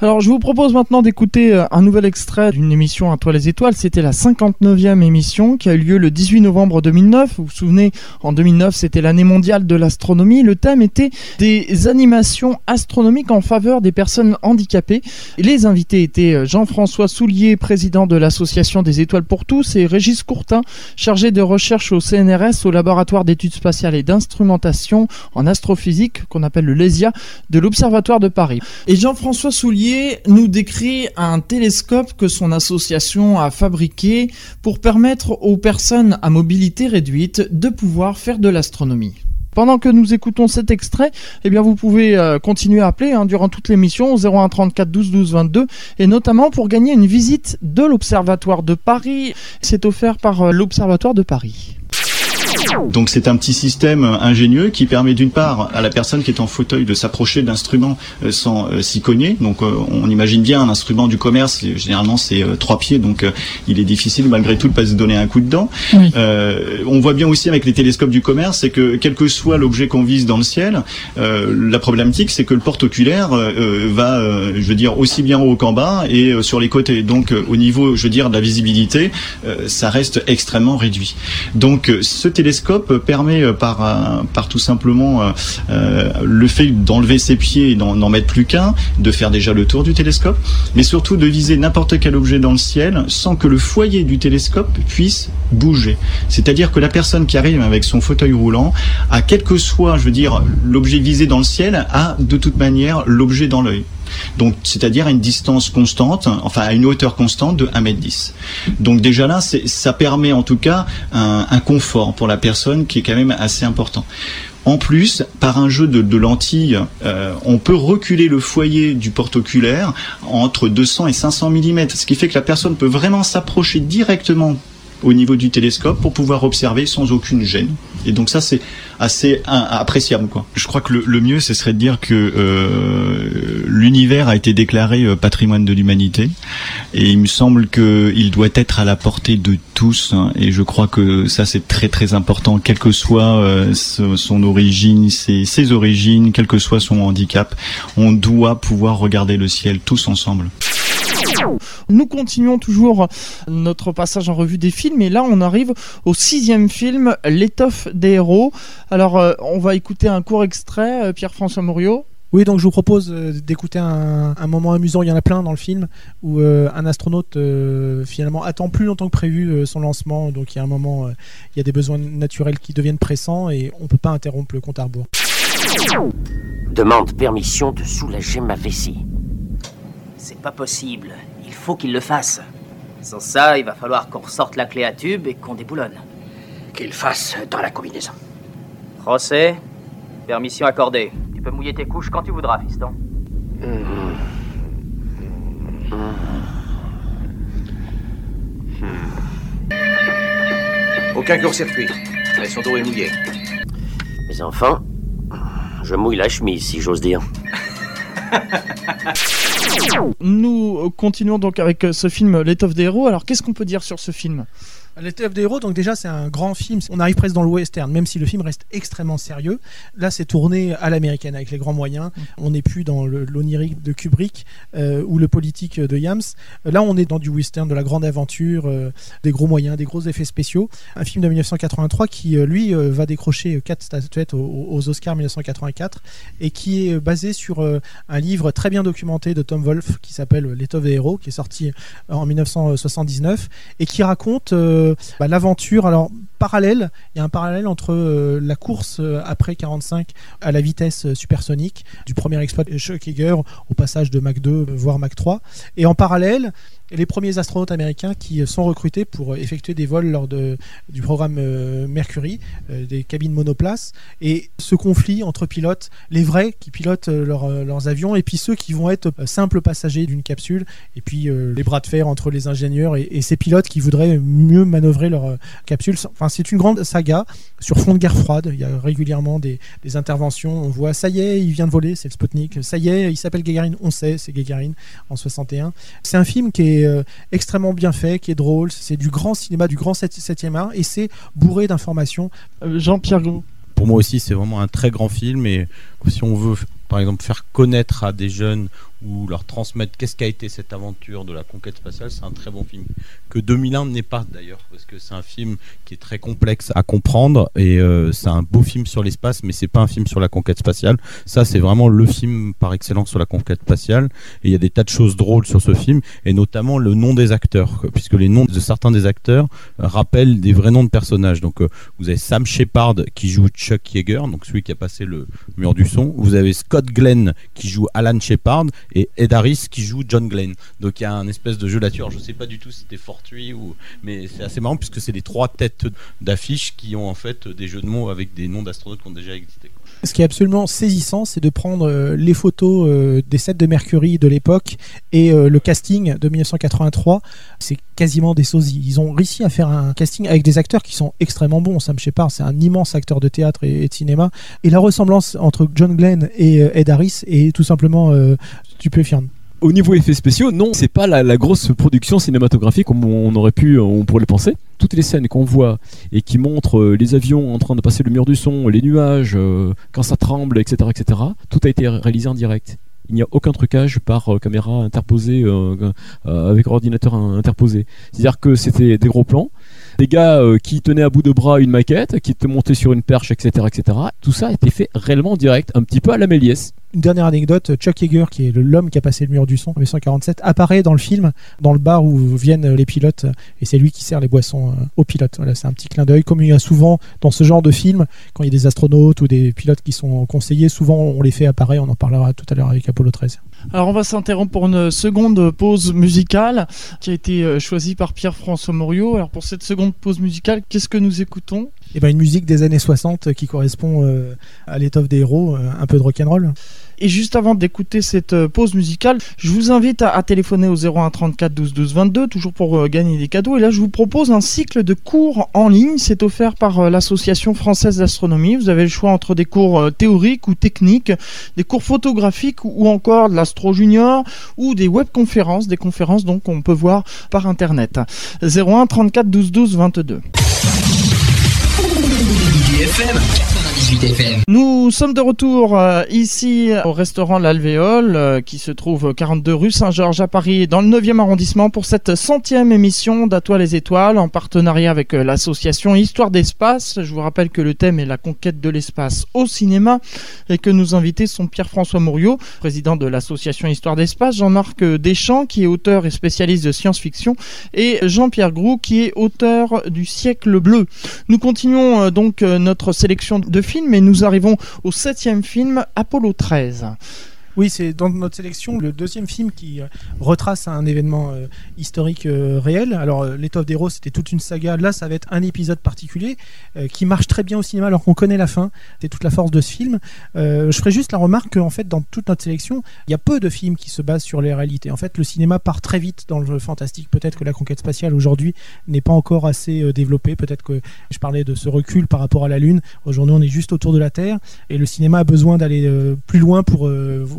Alors je vous propose maintenant d'écouter euh, un nouvel extrait d'une émission à toi les étoiles. C'était la 59e émission qui a eu lieu le 18 novembre 2009. Vous vous souvenez, en 2009 c'était l'année mondiale de l'astronomie. Le thème était des animations astronomiques en faveur des personnes handicapées. Les invités étaient euh, Jean-François Soulier, président de l'association des étoiles pour tous, et Régis Courtin, chargé de recherche au CNRS, au laboratoire d'études spatiales et d'instrumentation en astrophysique, qu'on appelle le LESIA, de l'Observatoire de Paris. Et Jean-François Soulier nous décrit un télescope que son association a fabriqué pour permettre aux personnes à mobilité réduite de pouvoir faire de l'astronomie. Pendant que nous écoutons cet extrait, eh bien vous pouvez euh, continuer à appeler hein, durant toute l'émission au 01 34 12 12 22 et notamment pour gagner une visite de l'Observatoire de Paris. C'est offert par euh, l'Observatoire de Paris. Donc c'est un petit système ingénieux qui permet d'une part à la personne qui est en fauteuil de s'approcher d'instruments euh, sans euh, s'y cogner. Donc euh, on imagine bien un instrument du commerce, généralement c'est trois pieds, donc il est difficile malgré tout de pas se donner un coup dedans. on voit bien aussi avec les télescopes du commerce, c'est que quel que soit l'objet qu'on vise dans le ciel, la problématique c'est que le porte-oculaire va, je veux dire, aussi bien haut qu'en bas et sur les côtés. Donc au niveau, je veux dire, de la visibilité, ça reste extrêmement réduit. Donc ce télescope permet euh, par, euh, par tout simplement euh, le fait d'enlever ses pieds et d'en mettre plus qu'un, de faire déjà le tour du télescope, mais surtout de viser n'importe quel objet dans le ciel sans que le foyer du télescope puisse bouger. C'est-à-dire que la personne qui arrive avec son fauteuil roulant, à quel que soit, je veux dire, l'objet visé dans le ciel, a de toute manière l'objet dans l'œil. Donc, c'est-à-dire à une distance constante, enfin à une hauteur constante de 1m10. Donc déjà là, ça permet en tout cas un, confort pour la personne qui est quand même assez important. En plus, par un jeu de, lentilles, euh, on peut reculer le foyer du porte-oculaire entre 200 et 500 mm, ce qui fait que la personne peut vraiment s'approcher directement au niveau du télescope pour pouvoir observer sans aucune gêne. Et donc ça c'est assez appréciable quoi. Je crois que le, mieux ce serait de dire que euh, l'univers a été déclaré euh, patrimoine de l'humanité et il me semble qu'il doit être à la portée de tous hein. et je crois que ça c'est très très important quelle que soit euh, son origine, ses, ses origines, quel que soit son handicap, on doit pouvoir regarder le ciel tous ensemble. Nous continuons toujours notre passage en revue des films et là on arrive au sixième film, L'étoffe des héros. Alors euh, on va écouter un court extrait, euh, Pierre-François Mouriot. Oui, donc je vous propose euh, d'écouter un, moment amusant. Il y en a plein dans le film où un astronaute finalement attend plus longtemps que prévu son lancement. Donc il y a un moment, il y a des besoins naturels qui deviennent pressants et on peut pas interrompre le compte à rebours. Demande permission de soulager ma vessie. C'est pas possible. Faut qu'il le fasse. Sans ça, il va falloir qu'on ressorte la clé à tube et qu'on déboulonne. Qu'il fasse dans la combinaison. Procès, permission accordée. Tu peux mouiller tes couches quand tu voudras, fiston. Aucun court-circuit. Mais son dos est mouillé. Mes enfants, je mouille la chemise, si j'ose dire. Nous continuons donc avec ce film L'étoffe des héros. Alors qu'est-ce qu'on peut dire sur ce film? L'étoffe des héros, donc déjà c'est un grand film. On arrive presque dans le western, même si le film reste extrêmement sérieux. Là, c'est tourné à l'américaine avec les grands moyens. Mm. On n'est plus dans l'onirique de Kubrick euh, ou le politique de Yams. Là, on est dans du western, de la grande aventure, euh, des gros moyens, des gros effets spéciaux. Un film de 1983 qui, euh, lui, va décrocher quatre statuettes aux, aux, Oscars 1984 et qui est basé sur un livre très bien documenté de Tom Wolfe qui s'appelle L'étoffe des héros, qui est sorti en 1979 et qui raconte bah, l'aventure. Alors parallèle, il y a un parallèle entre euh, la course euh, après 45 à la vitesse euh, supersonique du premier exploit de Schuckiger au passage de Mach 2 voire Mach 3 et en parallèle les premiers astronautes américains qui sont recrutés pour effectuer des vols lors de, du programme Mercury, des cabines monoplaces, et ce conflit entre pilotes, les vrais qui pilotent leurs avions, et puis ceux qui vont être simples passagers d'une capsule, et puis les bras de fer entre les ingénieurs et, ces pilotes qui voudraient mieux manœuvrer leur capsule. C'est une grande saga sur fond de guerre froide. Il y a régulièrement des, interventions. On voit, ça y est, il vient de voler, c'est le Sputnik. Ça y est, il s'appelle Gagarin. On sait, c'est Gagarin en 61. C'est un film qui est euh, extrêmement bien fait, qui est drôle. C'est du grand cinéma, du grand 7e art, et c'est bourré d'informations. Euh, Jean-Pierre Pour moi aussi, c'est vraiment un très grand film. Et si on veut, par exemple, faire connaître à des jeunes ou leur transmettre qu'est-ce qu'a été cette aventure de la conquête spatiale, c'est un très bon film. Que 2001 n'est pas d'ailleurs, parce que c'est un film qui est très complexe à comprendre et euh, c'est un beau film sur l'espace, mais c'est pas un film sur la conquête spatiale. Ça, c'est vraiment le film par excellence sur la conquête spatiale. Et il y a des tas de choses drôles sur ce film, et notamment le nom des acteurs, puisque les noms de certains des acteurs euh, rappellent des vrais noms de personnages. Donc, euh, vous avez Sam Shepard qui joue Chuck Yeager, donc celui qui a passé le mur du son. Vous avez Scott Glenn qui joue Alan Shepard et Ed Harris qui joue John Glenn. Donc il y a un espèce de jeu là-dessus. Je sais pas du tout si c'était fortuit ou, mais c'est assez marrant puisque c'est les trois têtes d'affiches qui ont en fait des jeux de mots avec des noms d'astronautes qui ont déjà existé. Ce qui est absolument saisissant, c'est de prendre euh, les photos euh, des sets de Mercury de l'époque et euh, le casting de 1983. C'est quasiment des sosies. Ils ont réussi à faire un casting avec des acteurs qui sont extrêmement bons. Sam Shepard, c'est un immense acteur de théâtre et, de cinéma. Et la ressemblance entre John Glenn et Ed Harris est tout simplement stupéfiante. Au niveau effets spéciaux, non, c'est pas la, la, grosse production cinématographique comme on aurait pu, on pourrait le penser. Toutes les scènes qu'on voit et qui montrent euh, les avions en train de passer le mur du son, les nuages, euh, quand ça tremble, etc., etc., tout a été réalisé en direct. Il n'y a aucun trucage par euh, caméra interposée avec ordinateur interposé. C'est-à-dire que c'était des gros plans des gars euh, qui tenaient à bout de bras une maquette, qui étaient montés sur une perche, etc., etc. Tout ça a été fait réellement en direct, un petit peu à la Méliès. Une dernière anecdote, Chuck Yeager, qui est l'homme qui a passé le mur du son en 1947, apparaît dans le film, dans le bar où viennent les pilotes, et c'est lui qui sert les boissons euh, aux pilotes. Voilà, c'est un petit clin d'œil, comme il y a souvent dans ce genre de film, quand il y a des astronautes ou des pilotes qui sont conseillés, souvent on les fait apparaître, on en parlera tout à l'heure avec Apollo 13. Alors on va s'interrompre pour une seconde pause musicale qui a été euh, choisie par Pierre-François Morio. Alors pour cette seconde pause musicale, qu'est-ce que nous écoutons? Eh ben une musique des années 60 qui correspond euh, à l'étoffe des héros, euh, un peu de rock'n'roll. Et juste avant d'écouter cette euh, pause musicale, je vous invite à, téléphoner au 01 34 12 12 22, toujours pour euh, gagner des cadeaux. Et là, je vous propose un cycle de cours en ligne. C'est offert par euh, l'Association française d'astronomie. Vous avez le choix entre des cours théoriques ou techniques, des cours photographiques ou encore de l'astro junior ou des webconférences, des conférences donc qu'on peut voir par internet. 01 34 12 12 22. Nous sommes de retour euh, ici au restaurant L'Alvéole euh, qui se trouve 42 rue Saint-Georges à Paris dans le 9e arrondissement pour cette centième émission d'Atoile les étoiles en partenariat avec euh, l'association Histoire d'espace. Je vous rappelle que le thème est la conquête de l'espace au cinéma et que nos invités sont Pierre-François Mouriot, président de l'association Histoire d'espace, Jean-Marc Deschamps qui est auteur et spécialiste de science-fiction et Jean-Pierre Groux qui est auteur du siècle bleu. Nous continuons donc notre sélection de films mais nous arrivons au septième film, Apollo 13. Oui, c'est dans notre sélection le deuxième film qui euh, retrace un événement euh, historique euh, réel. Alors, L'étoffe des roses, c'était toute une saga. Là, ça va être un épisode particulier qui marche très bien au cinéma alors qu'on connaît la fin. C'est toute la force de ce film. je ferai juste la remarque qu'en fait, dans toute notre sélection, il y a peu de films qui se basent sur les réalités. En fait, le cinéma part très vite dans le fantastique. Peut-être que la conquête spatiale aujourd'hui n'est pas encore assez développée. Peut-être que je parlais de ce recul par rapport à la Lune. Aujourd'hui, on est juste autour de la Terre et le cinéma a besoin d'aller plus loin pour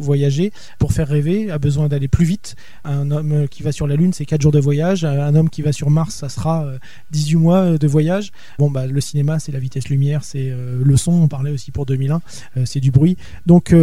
voyager, pour faire rêver, a besoin d'aller plus vite. Un homme qui va sur la Lune, c'est 4 jours de voyage. Un homme qui va sur Mars, ça sera 18 mois euh, de voyage. Bon, bah, le cinéma, c'est la vitesse lumière, c'est euh, le son, on parlait aussi pour 2001, euh, c'est du bruit. Donc,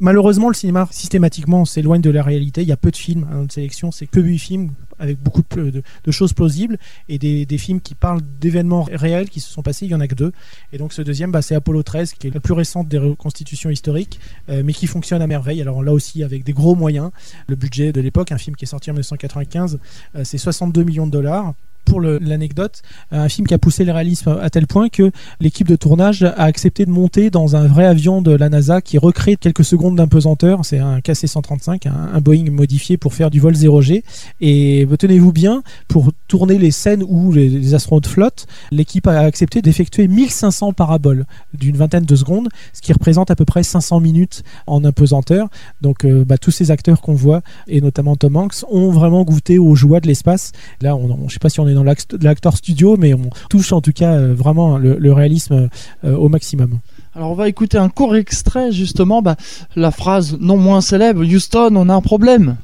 malheureusement, le cinéma, systématiquement, s'éloigne de la réalité. Il y a peu de films à notre sélection, c'est que 8 films avec beaucoup de, choses plausibles et des, des films qui parlent d'événements réels qui se sont passés, il y en a que deux. Et donc ce deuxième, bah, c'est Apollo 13, qui est la plus récente des reconstitutions historiques, euh, mais qui fonctionne à merveille. Alors là aussi avec des gros moyens. Le budget de l'époque, un film qui est sorti en 1995, euh, c'est 62 millions de dollars pour l'anecdote, un film qui a poussé le réalisme à tel point que l'équipe de tournage a accepté de monter dans un vrai avion de la NASA qui recrée quelques secondes d'impesanteur. C'est un KC-135, un, Boeing modifié pour faire du vol 0G. Et tenez-vous bien, pour tourner les scènes où les, astronautes flottent, l'équipe a accepté d'effectuer 1500 paraboles d'une vingtaine de secondes, ce qui représente à peu près 500 minutes en impesanteur. Donc euh, bah, tous ces acteurs qu'on voit, et notamment Tom Hanks, ont vraiment goûté aux joies de l'espace. Là, on, je sais pas si on est dans l'acteur studio, mais on touche en tout cas euh, vraiment le, le réalisme euh, au maximum. Alors on va écouter un court extrait justement, bah, la phrase non moins célèbre, Houston, on a un problème.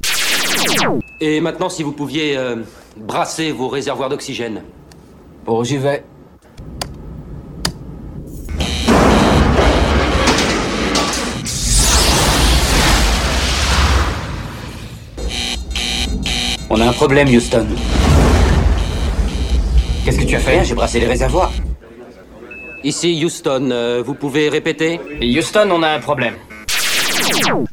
Et maintenant si vous pouviez euh, brasser vos réservoirs d'oxygène. Bon, j'y vais. On a un problème, Houston. Qu'est-ce que tu as fait J'ai brassé les réservoirs. Ici, Houston, euh, vous pouvez répéter Houston, on a un problème.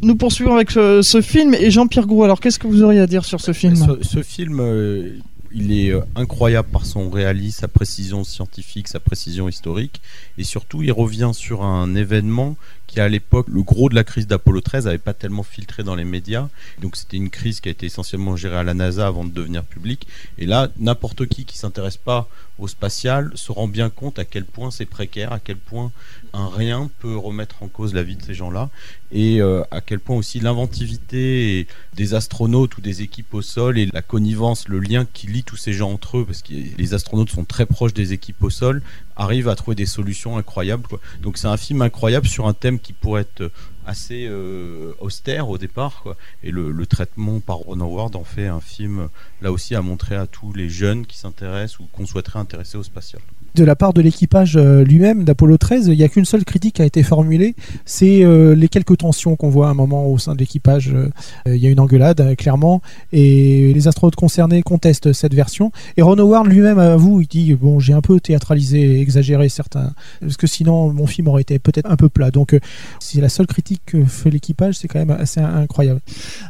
Nous poursuivons avec ce, ce film et Jean-Pierre Gros. Alors, qu'est-ce que vous auriez à dire sur ce film Ce, ce film, euh, il est euh, incroyable par son réalisme, sa précision scientifique, sa précision historique, et surtout, il revient sur un événement qui à l'époque, le gros de la crise d'Apollo 13 n'avait pas tellement filtré dans les médias. Donc c'était une crise qui a été essentiellement gérée à la NASA avant de devenir publique. Et là, n'importe qui qui s'intéresse pas au spatial se rend bien compte à quel point c'est précaire, à quel point un rien peut remettre en cause la vie de ces gens-là, et euh, à quel point aussi l'inventivité des astronautes ou des équipes au sol et la connivence, le lien qui lie tous ces gens entre eux, parce que les astronautes sont très proches des équipes au sol, arrivent à trouver des solutions incroyables. Donc c'est un film incroyable sur un thème qui pourrait être assez euh, austère au départ et le, traitement par Ron Howard en fait un film là aussi à montrer à tous les jeunes qui s'intéressent ou qu'on souhaiterait intéresser au spatial de la part de l'équipage euh, lui-même d'Apollo 13, il n'y a qu'une seule critique qui a été formulée, c'est euh, les quelques tensions qu'on voit à un moment au sein de l'équipage. Euh, il y a une engueulade, clairement, et les astronautes concernés contestent cette version. Et Ron Howard lui-même avoue, il dit, bon, j'ai un peu théâtralisé, exagéré certains, parce que sinon mon film aurait été peut-être un peu plat. Donc c'est la seule critique que fait l'équipage, c'est quand même assez incroyable.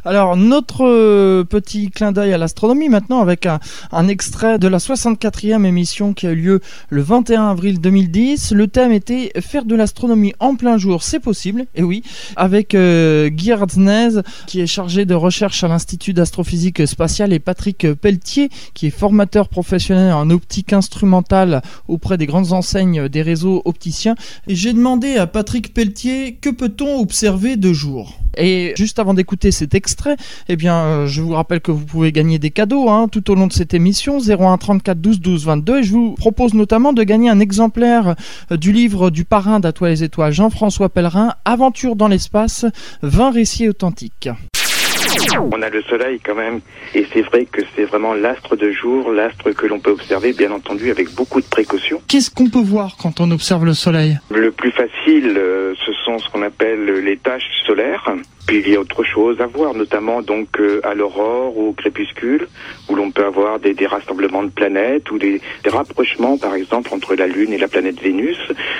Alors notre petit clin d'œil à l'astronomie maintenant avec un, extrait de la 64e émission qui a eu lieu le 21 avril 2010. Le thème était faire de l'astronomie en plein jour, c'est possible, et oui, avec euh, Guy Hartznez, qui est chargé de recherche à l'Institut d'astrophysique spatiale, et Patrick Pelletier, qui est formateur professionnel en optique instrumentale auprès des grandes enseignes des réseaux opticiens. J'ai demandé à Patrick Pelletier que peut-on observer de jour et juste avant d'écouter cet extrait, eh bien, euh, je vous rappelle que vous pouvez gagner des cadeaux hein, tout au long de cette émission. 01 34 12 12 22 et je vous propose notamment de gagner un exemplaire euh, du livre du parrain d'Atoile les étoiles Jean-François Pellerin, Aventure dans l'espace, 20 récits authentiques. On a le soleil quand même, et c'est vrai que c'est vraiment l'astre de jour, l'astre que l'on peut observer, bien entendu, avec beaucoup de précautions. Qu'est-ce qu'on peut voir quand on observe le soleil? Le plus facile, euh, ce sont ce qu'on appelle les taches solaires. Puis il y a autre chose à voir, notamment donc euh, à l'aurore ou au crépuscule, où l'on peut avoir des, des, rassemblements de planètes ou des, des rapprochements, par exemple, entre la Lune et la planète Vénus.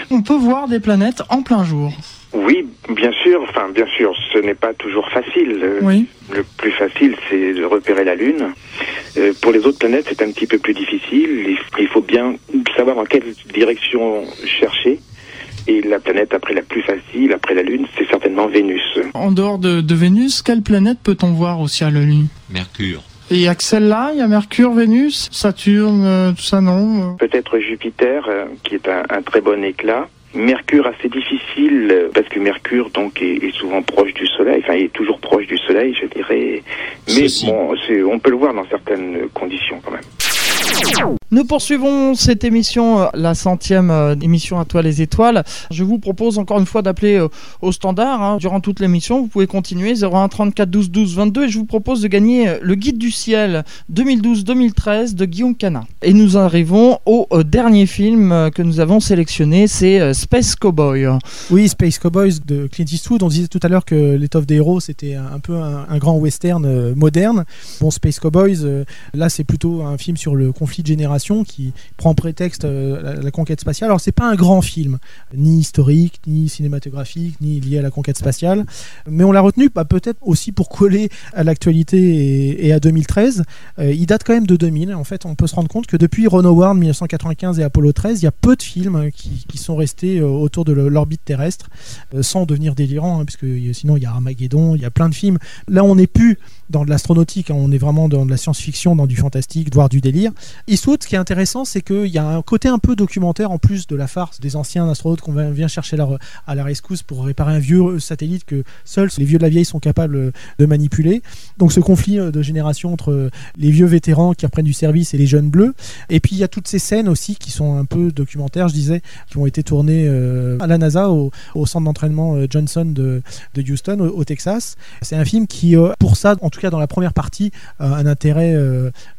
On peut voir des planètes en plein jour. Oui, bien sûr. Enfin, bien sûr, ce n'est pas toujours facile. Oui. Le plus facile, c'est de repérer la Lune. Euh, pour les autres planètes, c'est un petit peu plus difficile. Il faut bien savoir en quelle direction chercher. Et la planète après la plus facile, après la Lune, c'est certainement Vénus. En dehors de, de Vénus, quelle planète peut-on voir aussi à la Lune? Mercure. Et il y a que celle-là, il y a Mercure, Vénus, Saturne, euh, tout ça non? Peut-être Jupiter, euh, qui est un, un très bon éclat. Mercure assez difficile parce que Mercure donc est, est, souvent proche du Soleil, enfin il est toujours proche du Soleil, je dirais. Mais bon, on peut le voir dans certaines conditions quand même. Nous poursuivons cette émission, euh, la centième euh, émission à toi les étoiles. Je vous propose encore une fois d'appeler euh, au standard hein, durant toute l'émission. Vous pouvez continuer 01 34 12 12 22 et je vous propose de gagner le guide du ciel 2012-2013 de Guillaume Cana. Et nous arrivons au dernier film que nous avons sélectionné, c'est Space Cowboy. Oui, Space Cowboys de Clint Eastwood. On disait tout à l'heure que l'étoffe des héros c'était un peu un, un grand western moderne. Bon, Space Cowboys, là c'est plutôt un film sur le conflit de génération qui prend prétexte euh, la, la, conquête spatiale. Alors c'est pas un grand film, ni historique, ni cinématographique, ni lié à la conquête spatiale, mais on l'a retenu bah, peut-être aussi pour coller à l'actualité et, à 2013. Euh, il date quand même de 2000. En fait, on peut se rendre compte que depuis Ron Howard 1995 et Apollo 13, il y a peu de films qui, sont restés euh, autour de l'orbite terrestre sans devenir délirants, hein, puisque sinon il y a Armageddon, il y a plein de films. Là, on n'est plus dans de l'astronautique, hein, on est vraiment dans de la science-fiction, dans du fantastique, voire du délire. Eastwood, ce qui est intéressant, c'est qu'il y a un côté un peu documentaire en plus de la farce des anciens astronautes qu'on vient chercher à la rescousse pour réparer un vieux satellite que seuls les vieux de la vieille sont capables de manipuler. Donc ce conflit de génération entre les vieux vétérans qui reprennent du service et les jeunes bleus. Et puis il y a toutes ces scènes aussi qui sont un peu documentaires, je disais, qui ont été tournées euh, à la NASA, au, centre d'entraînement euh, Johnson de, Houston, au, au Texas. C'est un film qui, euh, pour ça, en tout cas dans la première partie, a un intérêt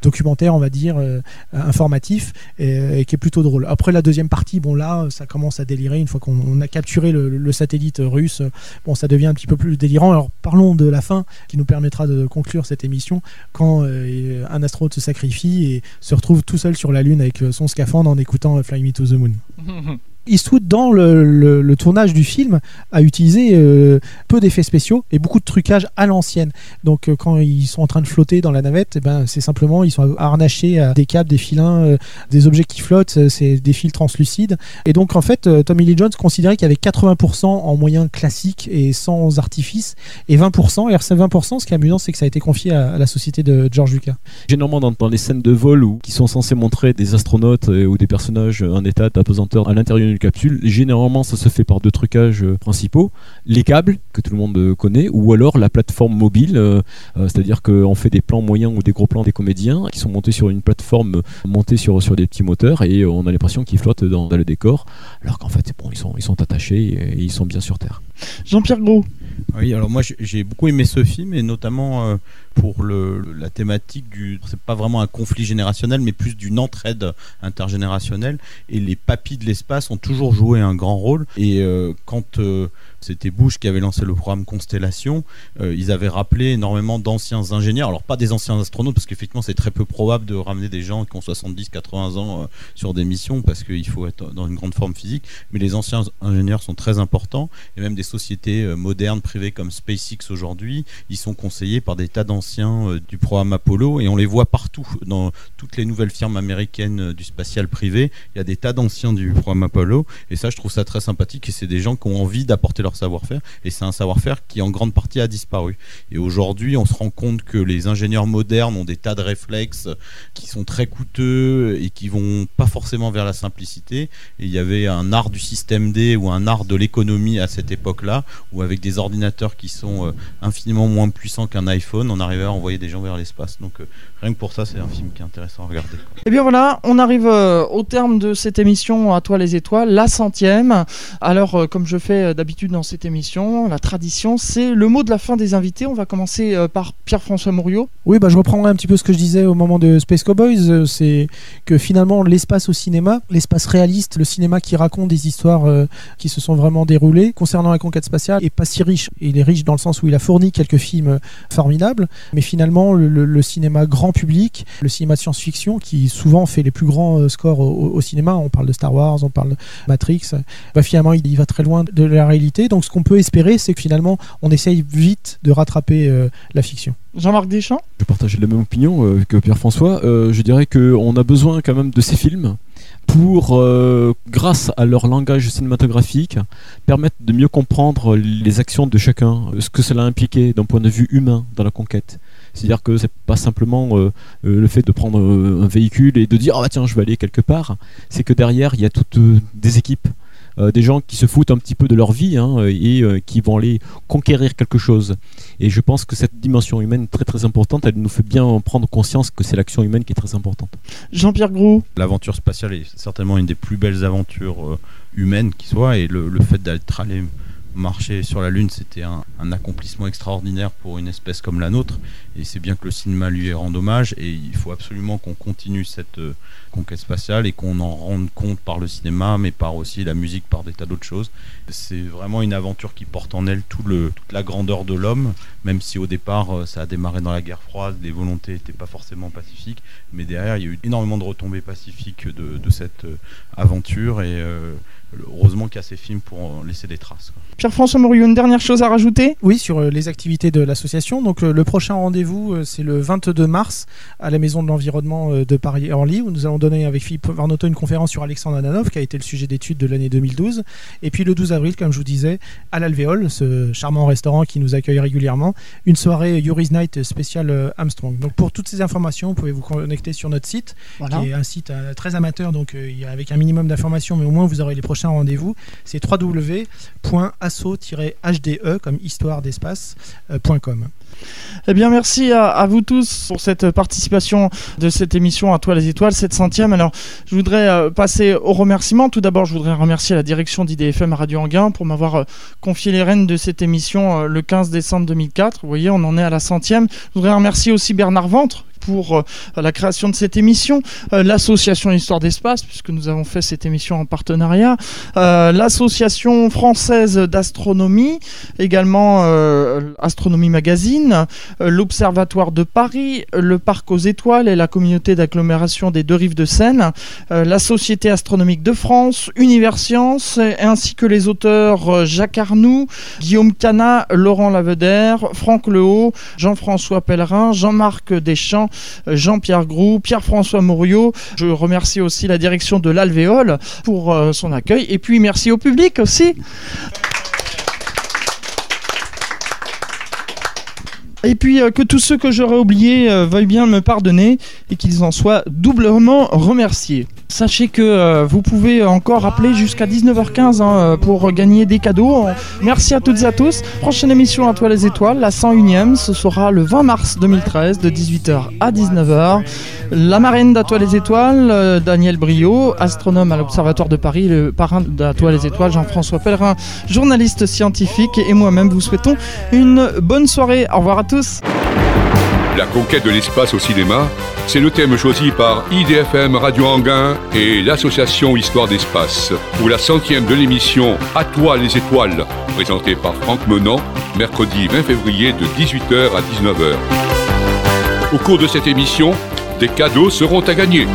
documentaire, on va dire euh, informatif et, qui est plutôt drôle. Après la deuxième partie, bon là, ça commence à délirer une fois qu'on on a capturé le, satellite russe. Bon, ça devient un petit peu plus délirant. Alors parlons de la fin qui nous permettra de conclure cette émission quand euh, un astronaute se sacrifie et se retrouve tout seul sur la Lune avec euh, son scaphandre en écoutant euh, Fly Me to the Moon. Eastwood, dans le, le- le tournage du film, a utilisé euh, peu d'effets spéciaux et beaucoup de trucage à l'ancienne. Donc, euh, quand ils sont en train de flotter dans la navette, eh ben, c'est simplement ils sont harnachés à des câbles, des filins, euh, des objets qui flottent, euh, c'est des fils translucides. Et donc, en fait, Tommy Lee Jones considérait qu'il y avait 80% en moyens classiques et sans artifice, et 20%. Et ces 20%, ce qui est amusant, c'est que ça a été confié à, la société de George Lucas. Généralement, dans, dans les scènes de vol où, qui sont censées montrer des astronautes ou des personnages en état d'apesanteur à l'intérieur d'une capsule, généralement, ça se fait par deux trucages euh, principaux les câbles, que tout le monde euh, connaît, ou alors la plateforme mobile, euh, c'est-à-dire qu'on fait des plans moyens ou des gros plans des comédiens qui sont montés sur une plateforme montée sur, sur des petits moteurs et on a l'impression qu'ils flottent dans, dans le décor, alors qu'en fait, bon, ils sont, ils sont attachés et, et ils sont bien sur Terre. Jean-Pierre Gros. Oui, alors moi j'ai- beaucoup aimé ce film et notamment pour le, le- la thématique du. C'est pas vraiment un conflit générationnel, mais plus d'une entraide intergénérationnelle. Et les papis de l'espace ont toujours joué un grand rôle. Et euh, quand euh, c'était Bush qui avait lancé le programme Constellation, euh, ils avaient rappelé énormément d'anciens ingénieurs. Alors pas des anciens astronautes, parce qu'effectivement c'est très peu probable de ramener des gens qui ont 70-80 ans euh, sur des missions, parce qu'il faut être dans une grande forme physique. Mais les anciens ingénieurs sont très importants, et même des sociétés euh, modernes privées comme SpaceX aujourd'hui, ils sont conseillés par des tas d'anciens du programme Apollo, et on les voit partout dans toutes les nouvelles firmes américaines du spatial privé. Il y a des tas d'anciens du programme Apollo, et ça je trouve ça très sympathique, et c'est des gens qui ont envie d'apporter leur savoir-faire, et c'est un savoir-faire qui en grande partie a disparu. Et aujourd'hui, on se rend compte que les ingénieurs modernes ont des tas de réflexes qui sont très coûteux et qui vont pas forcément vers la simplicité. Et il y avait un art du système D ou un art de l'économie à cette époque-là, où avec des ordinateurs qui sont euh, infiniment moins puissants qu'un iPhone, on arrivait à envoyer des gens vers l'espace. Donc euh, rien que pour ça, c'est un film qui est intéressant à regarder. quoi. Eh bien voilà, on arrive euh, au terme de cette émission À toi les étoiles, la centième. Alors, comme je fais d'habitude cette émission, la tradition, c'est le mot de la fin des invités. On va commencer euh, par Pierre-François Mouriot. Oui, bah, je reprendrai un petit peu ce que je disais au moment de Space Cowboys. euh, C'est que finalement, l'espace au cinéma, l'espace réaliste, le cinéma qui raconte des histoires euh, qui se sont vraiment déroulées concernant la conquête spatiale, est pas si riche. Il est riche dans le sens où il a fourni quelques films formidables, mais finalement, le, cinéma grand public, le cinéma de science-fiction, qui souvent fait les plus grands scores au, cinéma, on parle de Star Wars, on parle de Matrix, bah, finalement, il va très loin de la réalité. Donc, ce qu'on peut espérer, c'est que finalement, on essaye vite de rattraper euh, la fiction. Jean-Marc Deschamps? Je partage la même opinion euh, que Pierre-François. Euh, je dirais qu'on a besoin quand même de ces films pour, euh, grâce à leur langage cinématographique, permettre de mieux comprendre les actions de chacun, ce que cela impliquait d'un point de vue humain dans la conquête. C'est-à-dire que c'est pas simplement euh, le fait de prendre euh, un véhicule et de dire ah bah, tiens je vais aller quelque part. C'est que derrière il y a toutes euh, des équipes, euh, des gens qui se foutent un petit peu de leur vie hein, et euh, qui vont aller conquérir quelque chose. Et je pense que cette dimension humaine très très importante, elle nous fait bien prendre conscience que c'est l'action humaine qui est très importante. Jean-Pierre Gros. L'aventure spatiale est certainement une des plus belles aventures euh, humaines qui soit, et le, le fait d'être allé marcher sur la Lune, c'était un, accomplissement extraordinaire pour une espèce comme la nôtre, et c'est bien que le cinéma lui rende hommage, et il faut absolument qu'on continue cette euh, conquête spatiale et qu'on en rende compte par le cinéma, mais par aussi la musique, par des tas d'autres choses. C'est vraiment une aventure qui porte en elle tout le, toute la grandeur de l'homme, même si au départ euh, ça a démarré dans la guerre froide, les volontés n'étaient pas forcément pacifiques, mais derrière il y a eu énormément de retombées pacifiques de, cette euh, aventure, heureusement qu'il y a ces films pour en laisser des traces. Pierre-François Mouriot, une dernière chose à rajouter? Oui, sur euh, les activités de l'association. Donc euh, le prochain rendez-vous, euh, c'est le 22 mars à la Maison de l'Environnement de Paris-Orly, où nous allons donner avec Philippe Varnoto une conférence sur Alexandre Ananov, qui a été le sujet d'étude de l'année 2012. Et puis le 12 avril, comme je vous disais, à l'Alvéole, ce charmant restaurant qui nous accueille régulièrement, une soirée Yuri's Night spéciale Armstrong. Donc pour toutes ces informations, vous pouvez vous connecter sur notre site, Voilà. qui est un site très amateur, donc avec un minimum d'informations, mais au moins vous aurez les prochains rendez-vous. C'est www.asso-hde comme histoire d'espace.com. Eh bien, merci à, vous tous pour cette participation de cette émission à toi les étoiles, cette centième. Alors, je voudrais euh, passer aux remerciements. Tout d'abord, je voudrais remercier la direction d'IDFM Radio Anguin pour m'avoir euh, confié les rênes de cette émission euh, le 15 décembre 2004. Vous voyez, on en est à la centième. Je voudrais remercier aussi Bernard Ventre pour euh, la création de cette émission, euh, l'association Histoire d'Espace, puisque nous avons fait cette émission en partenariat, euh, l'association française d'astronomie, également Astronomie Magazine, l'Observatoire de Paris, le Parc aux Étoiles et la communauté d'agglomération des deux rives de Seine, la Société astronomique de France, Univers Science, ainsi que les auteurs Jacques Arnoux, Guillaume Cana, Laurent Lavedère, Franck Lehaut, Jean-François Pellerin, Jean-Marc Deschamps, Jean-Pierre Groux, Pierre-François Mouriot. Je remercie aussi la direction de l'Alvéole pour euh, son accueil. Et puis merci au public aussi. Et puis euh, que tous ceux que j'aurais oubliés euh, veuillent bien me pardonner et qu'ils en soient doublement remerciés. Sachez que euh, vous pouvez encore appeler jusqu'à 19h15 hein, euh, pour gagner des cadeaux. Merci à toutes et à tous. Prochaine émission à toi les étoiles, la 101e, ce sera le 20 mars 2013 de 18h à 19h. La marraine d'À toi les étoiles, euh, Daniel Brio, astronome à l'Observatoire de Paris, le parrain d'À toi les étoiles, Jean-François Pellerin, journaliste scientifique et moi-même vous souhaitons une bonne soirée. Au revoir à tous. La conquête de l'espace au cinéma, c'est le thème choisi par IDFM Radio Anguin et l'association Histoire d'Espace pour la centième de l'émission À toi les étoiles, présentée par Franck Menant, mercredi 20 février de 18h à 19h. Au cours de cette émission, des cadeaux seront à gagner.